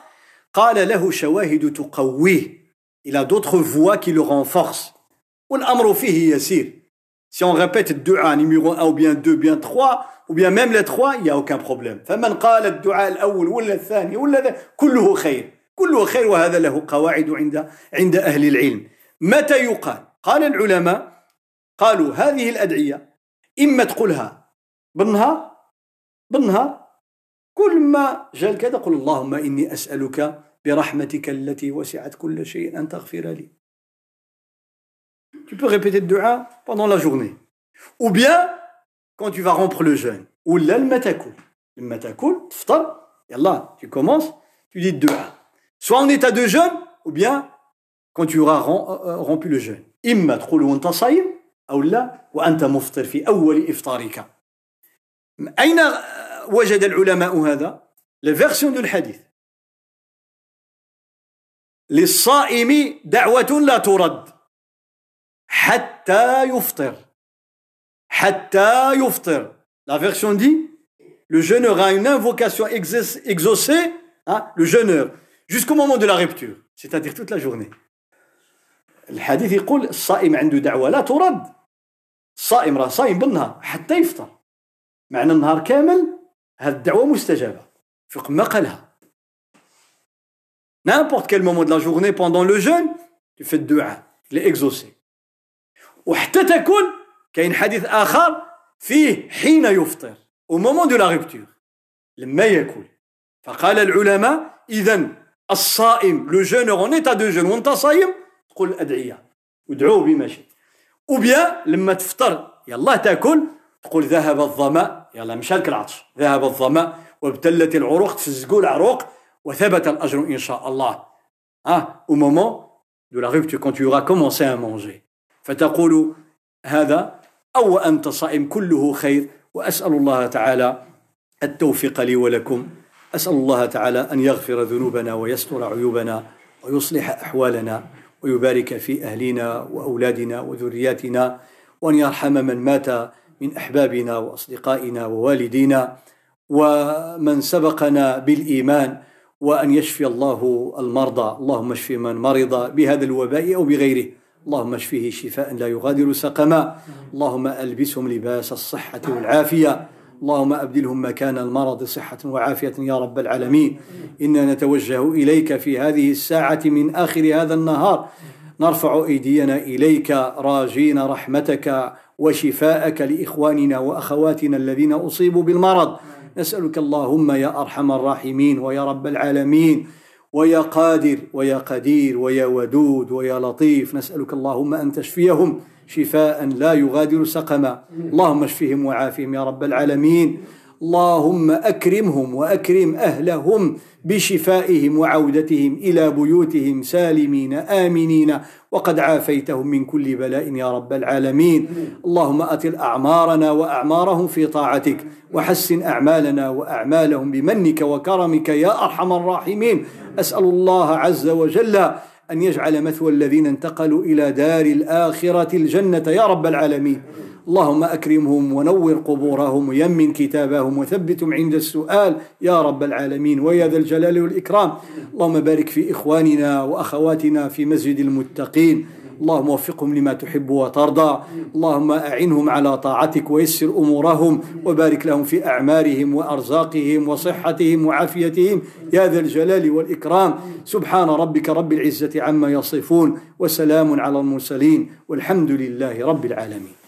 A: قال له شواهد تقويه il a d'autres voix qui le والأمر فيه يسير si on répète الدعاء numéro 1 ou bien 2 bien 3 ou bien même les 3 il n'y a aucun problème. فمن قال الدعاء الأول ولا الثاني ولا كله خير كله خير وهذا له قواعد عند عند أهل العلم متى يقال قال العلماء قالوا هذه الأدعية إما تقولها بالنهار بالنهار كل ما جاء كذا قل اللهم إني أسألك برحمتك التي وسعت كل شيء أن تغفر لي Tu peux répéter le dua pendant la journée. Ou bien, quand tu vas rompre le jeûne. Ou là, le matakoul. Le matakoul, tftar, yallah, tu commences, tu dis le dua. Soit en état de jeûne, ou bien quand tu auras rompu le jeûne. إما تقول وأنت صايم أو لا وأنت مفطر في أول إفطارك. أين وجد العلماء هذا؟ La version du hadith. للصائم دعوة لا ترد حتى يفطر حتى يفطر La version dit le jeûneur a une invocation exaucée, hein, le jeûneur, jusqu'au moment de la rupture, c'est-à-dire toute la journée. الحديث يقول الصائم عنده دعوة لا ترد الصائم راه صايم بالنهار حتى يفطر معنى النهار كامل هذه الدعوة مستجابة فوق ما قالها n'importe quel moment de la journée pendant le jeûne tu fais le dua il est exaucé وحتى تكون كاين حديث آخر فيه حين يفطر au moment de la rupture. لما يأكل. فقال العلماء إذا الصائم le jeûneur en état de jeûne وانت صايم تقول الأدعية ودعوه بما شئت. وبيا لما تفطر يلا تأكل تقول ذهب الظمأ يلا مشالك العطش ذهب الظمأ وابتلت العروق تفزقوا العروق وثبت الأجر إن شاء الله. ها au moment de la rupture quand tu auras commencé à manger. فتقول هذا أو أنت صائم كله خير وأسأل الله تعالى التوفيق لي ولكم. أسأل الله تعالى أن يغفر ذنوبنا ويستر عيوبنا ويصلح أحوالنا ويبارك في أهلنا وأولادنا وذرياتنا وأن يرحم من مات من أحبابنا وأصدقائنا ووالدينا ومن سبقنا بالإيمان وأن يشفي الله المرضى. اللهم اشف من مرض بهذا الوباء أو بغيره. اللهم اشفيه شفاء لا يغادر سقما. اللهم ألبسهم لباس الصحة والعافية. اللهم أبدلهم مكان المرض صحة وعافية يا رب العالمين. إنا نتوجه إليك في هذه الساعة من آخر هذا النهار. نرفع أيدينا إليك راجين رحمتك وشفاءك لإخواننا وأخواتنا الذين أصيبوا بالمرض. نسألك اللهم يا أرحم الراحمين ويا رب العالمين. ويا قادر ويا قدير ويا ودود ويا لطيف نسألك اللهم أن تشفيهم شفاء لا يغادر سقما. اللهم اشفهم وعافهم يا رب العالمين. اللهم أكرمهم وأكرم أهلهم بشفائهم وعودتهم إلى بيوتهم سالمين آمنين. وقد عافيتهم من كل بلاء يا رب العالمين. اللهم اتل أعمارنا وأعمارهم في طاعتك وحسن أعمالنا وأعمالهم بمنك وكرمك يا أرحم الراحمين. أسأل الله عز وجل أن يجعل مثوى الذين انتقلوا إلى دار الآخرة الجنة يا رب العالمين. اللهم أكرمهم ونور قبورهم ويمن كتابهم وثبتهم عند السؤال يا رب العالمين. ويا ذا الجلال والإكرام. اللهم بارك في إخواننا وأخواتنا في مسجد المتقين. اللهم وفقهم لما تحب وترضى. اللهم أعنهم على طاعتك ويسر أمورهم وبارك لهم في أعمارهم وأرزاقهم وصحتهم وعافيتهم. يا ذا الجلال والإكرام. سبحان ربك رب العزة عما يصفون وسلام على المرسلين والحمد لله رب العالمين.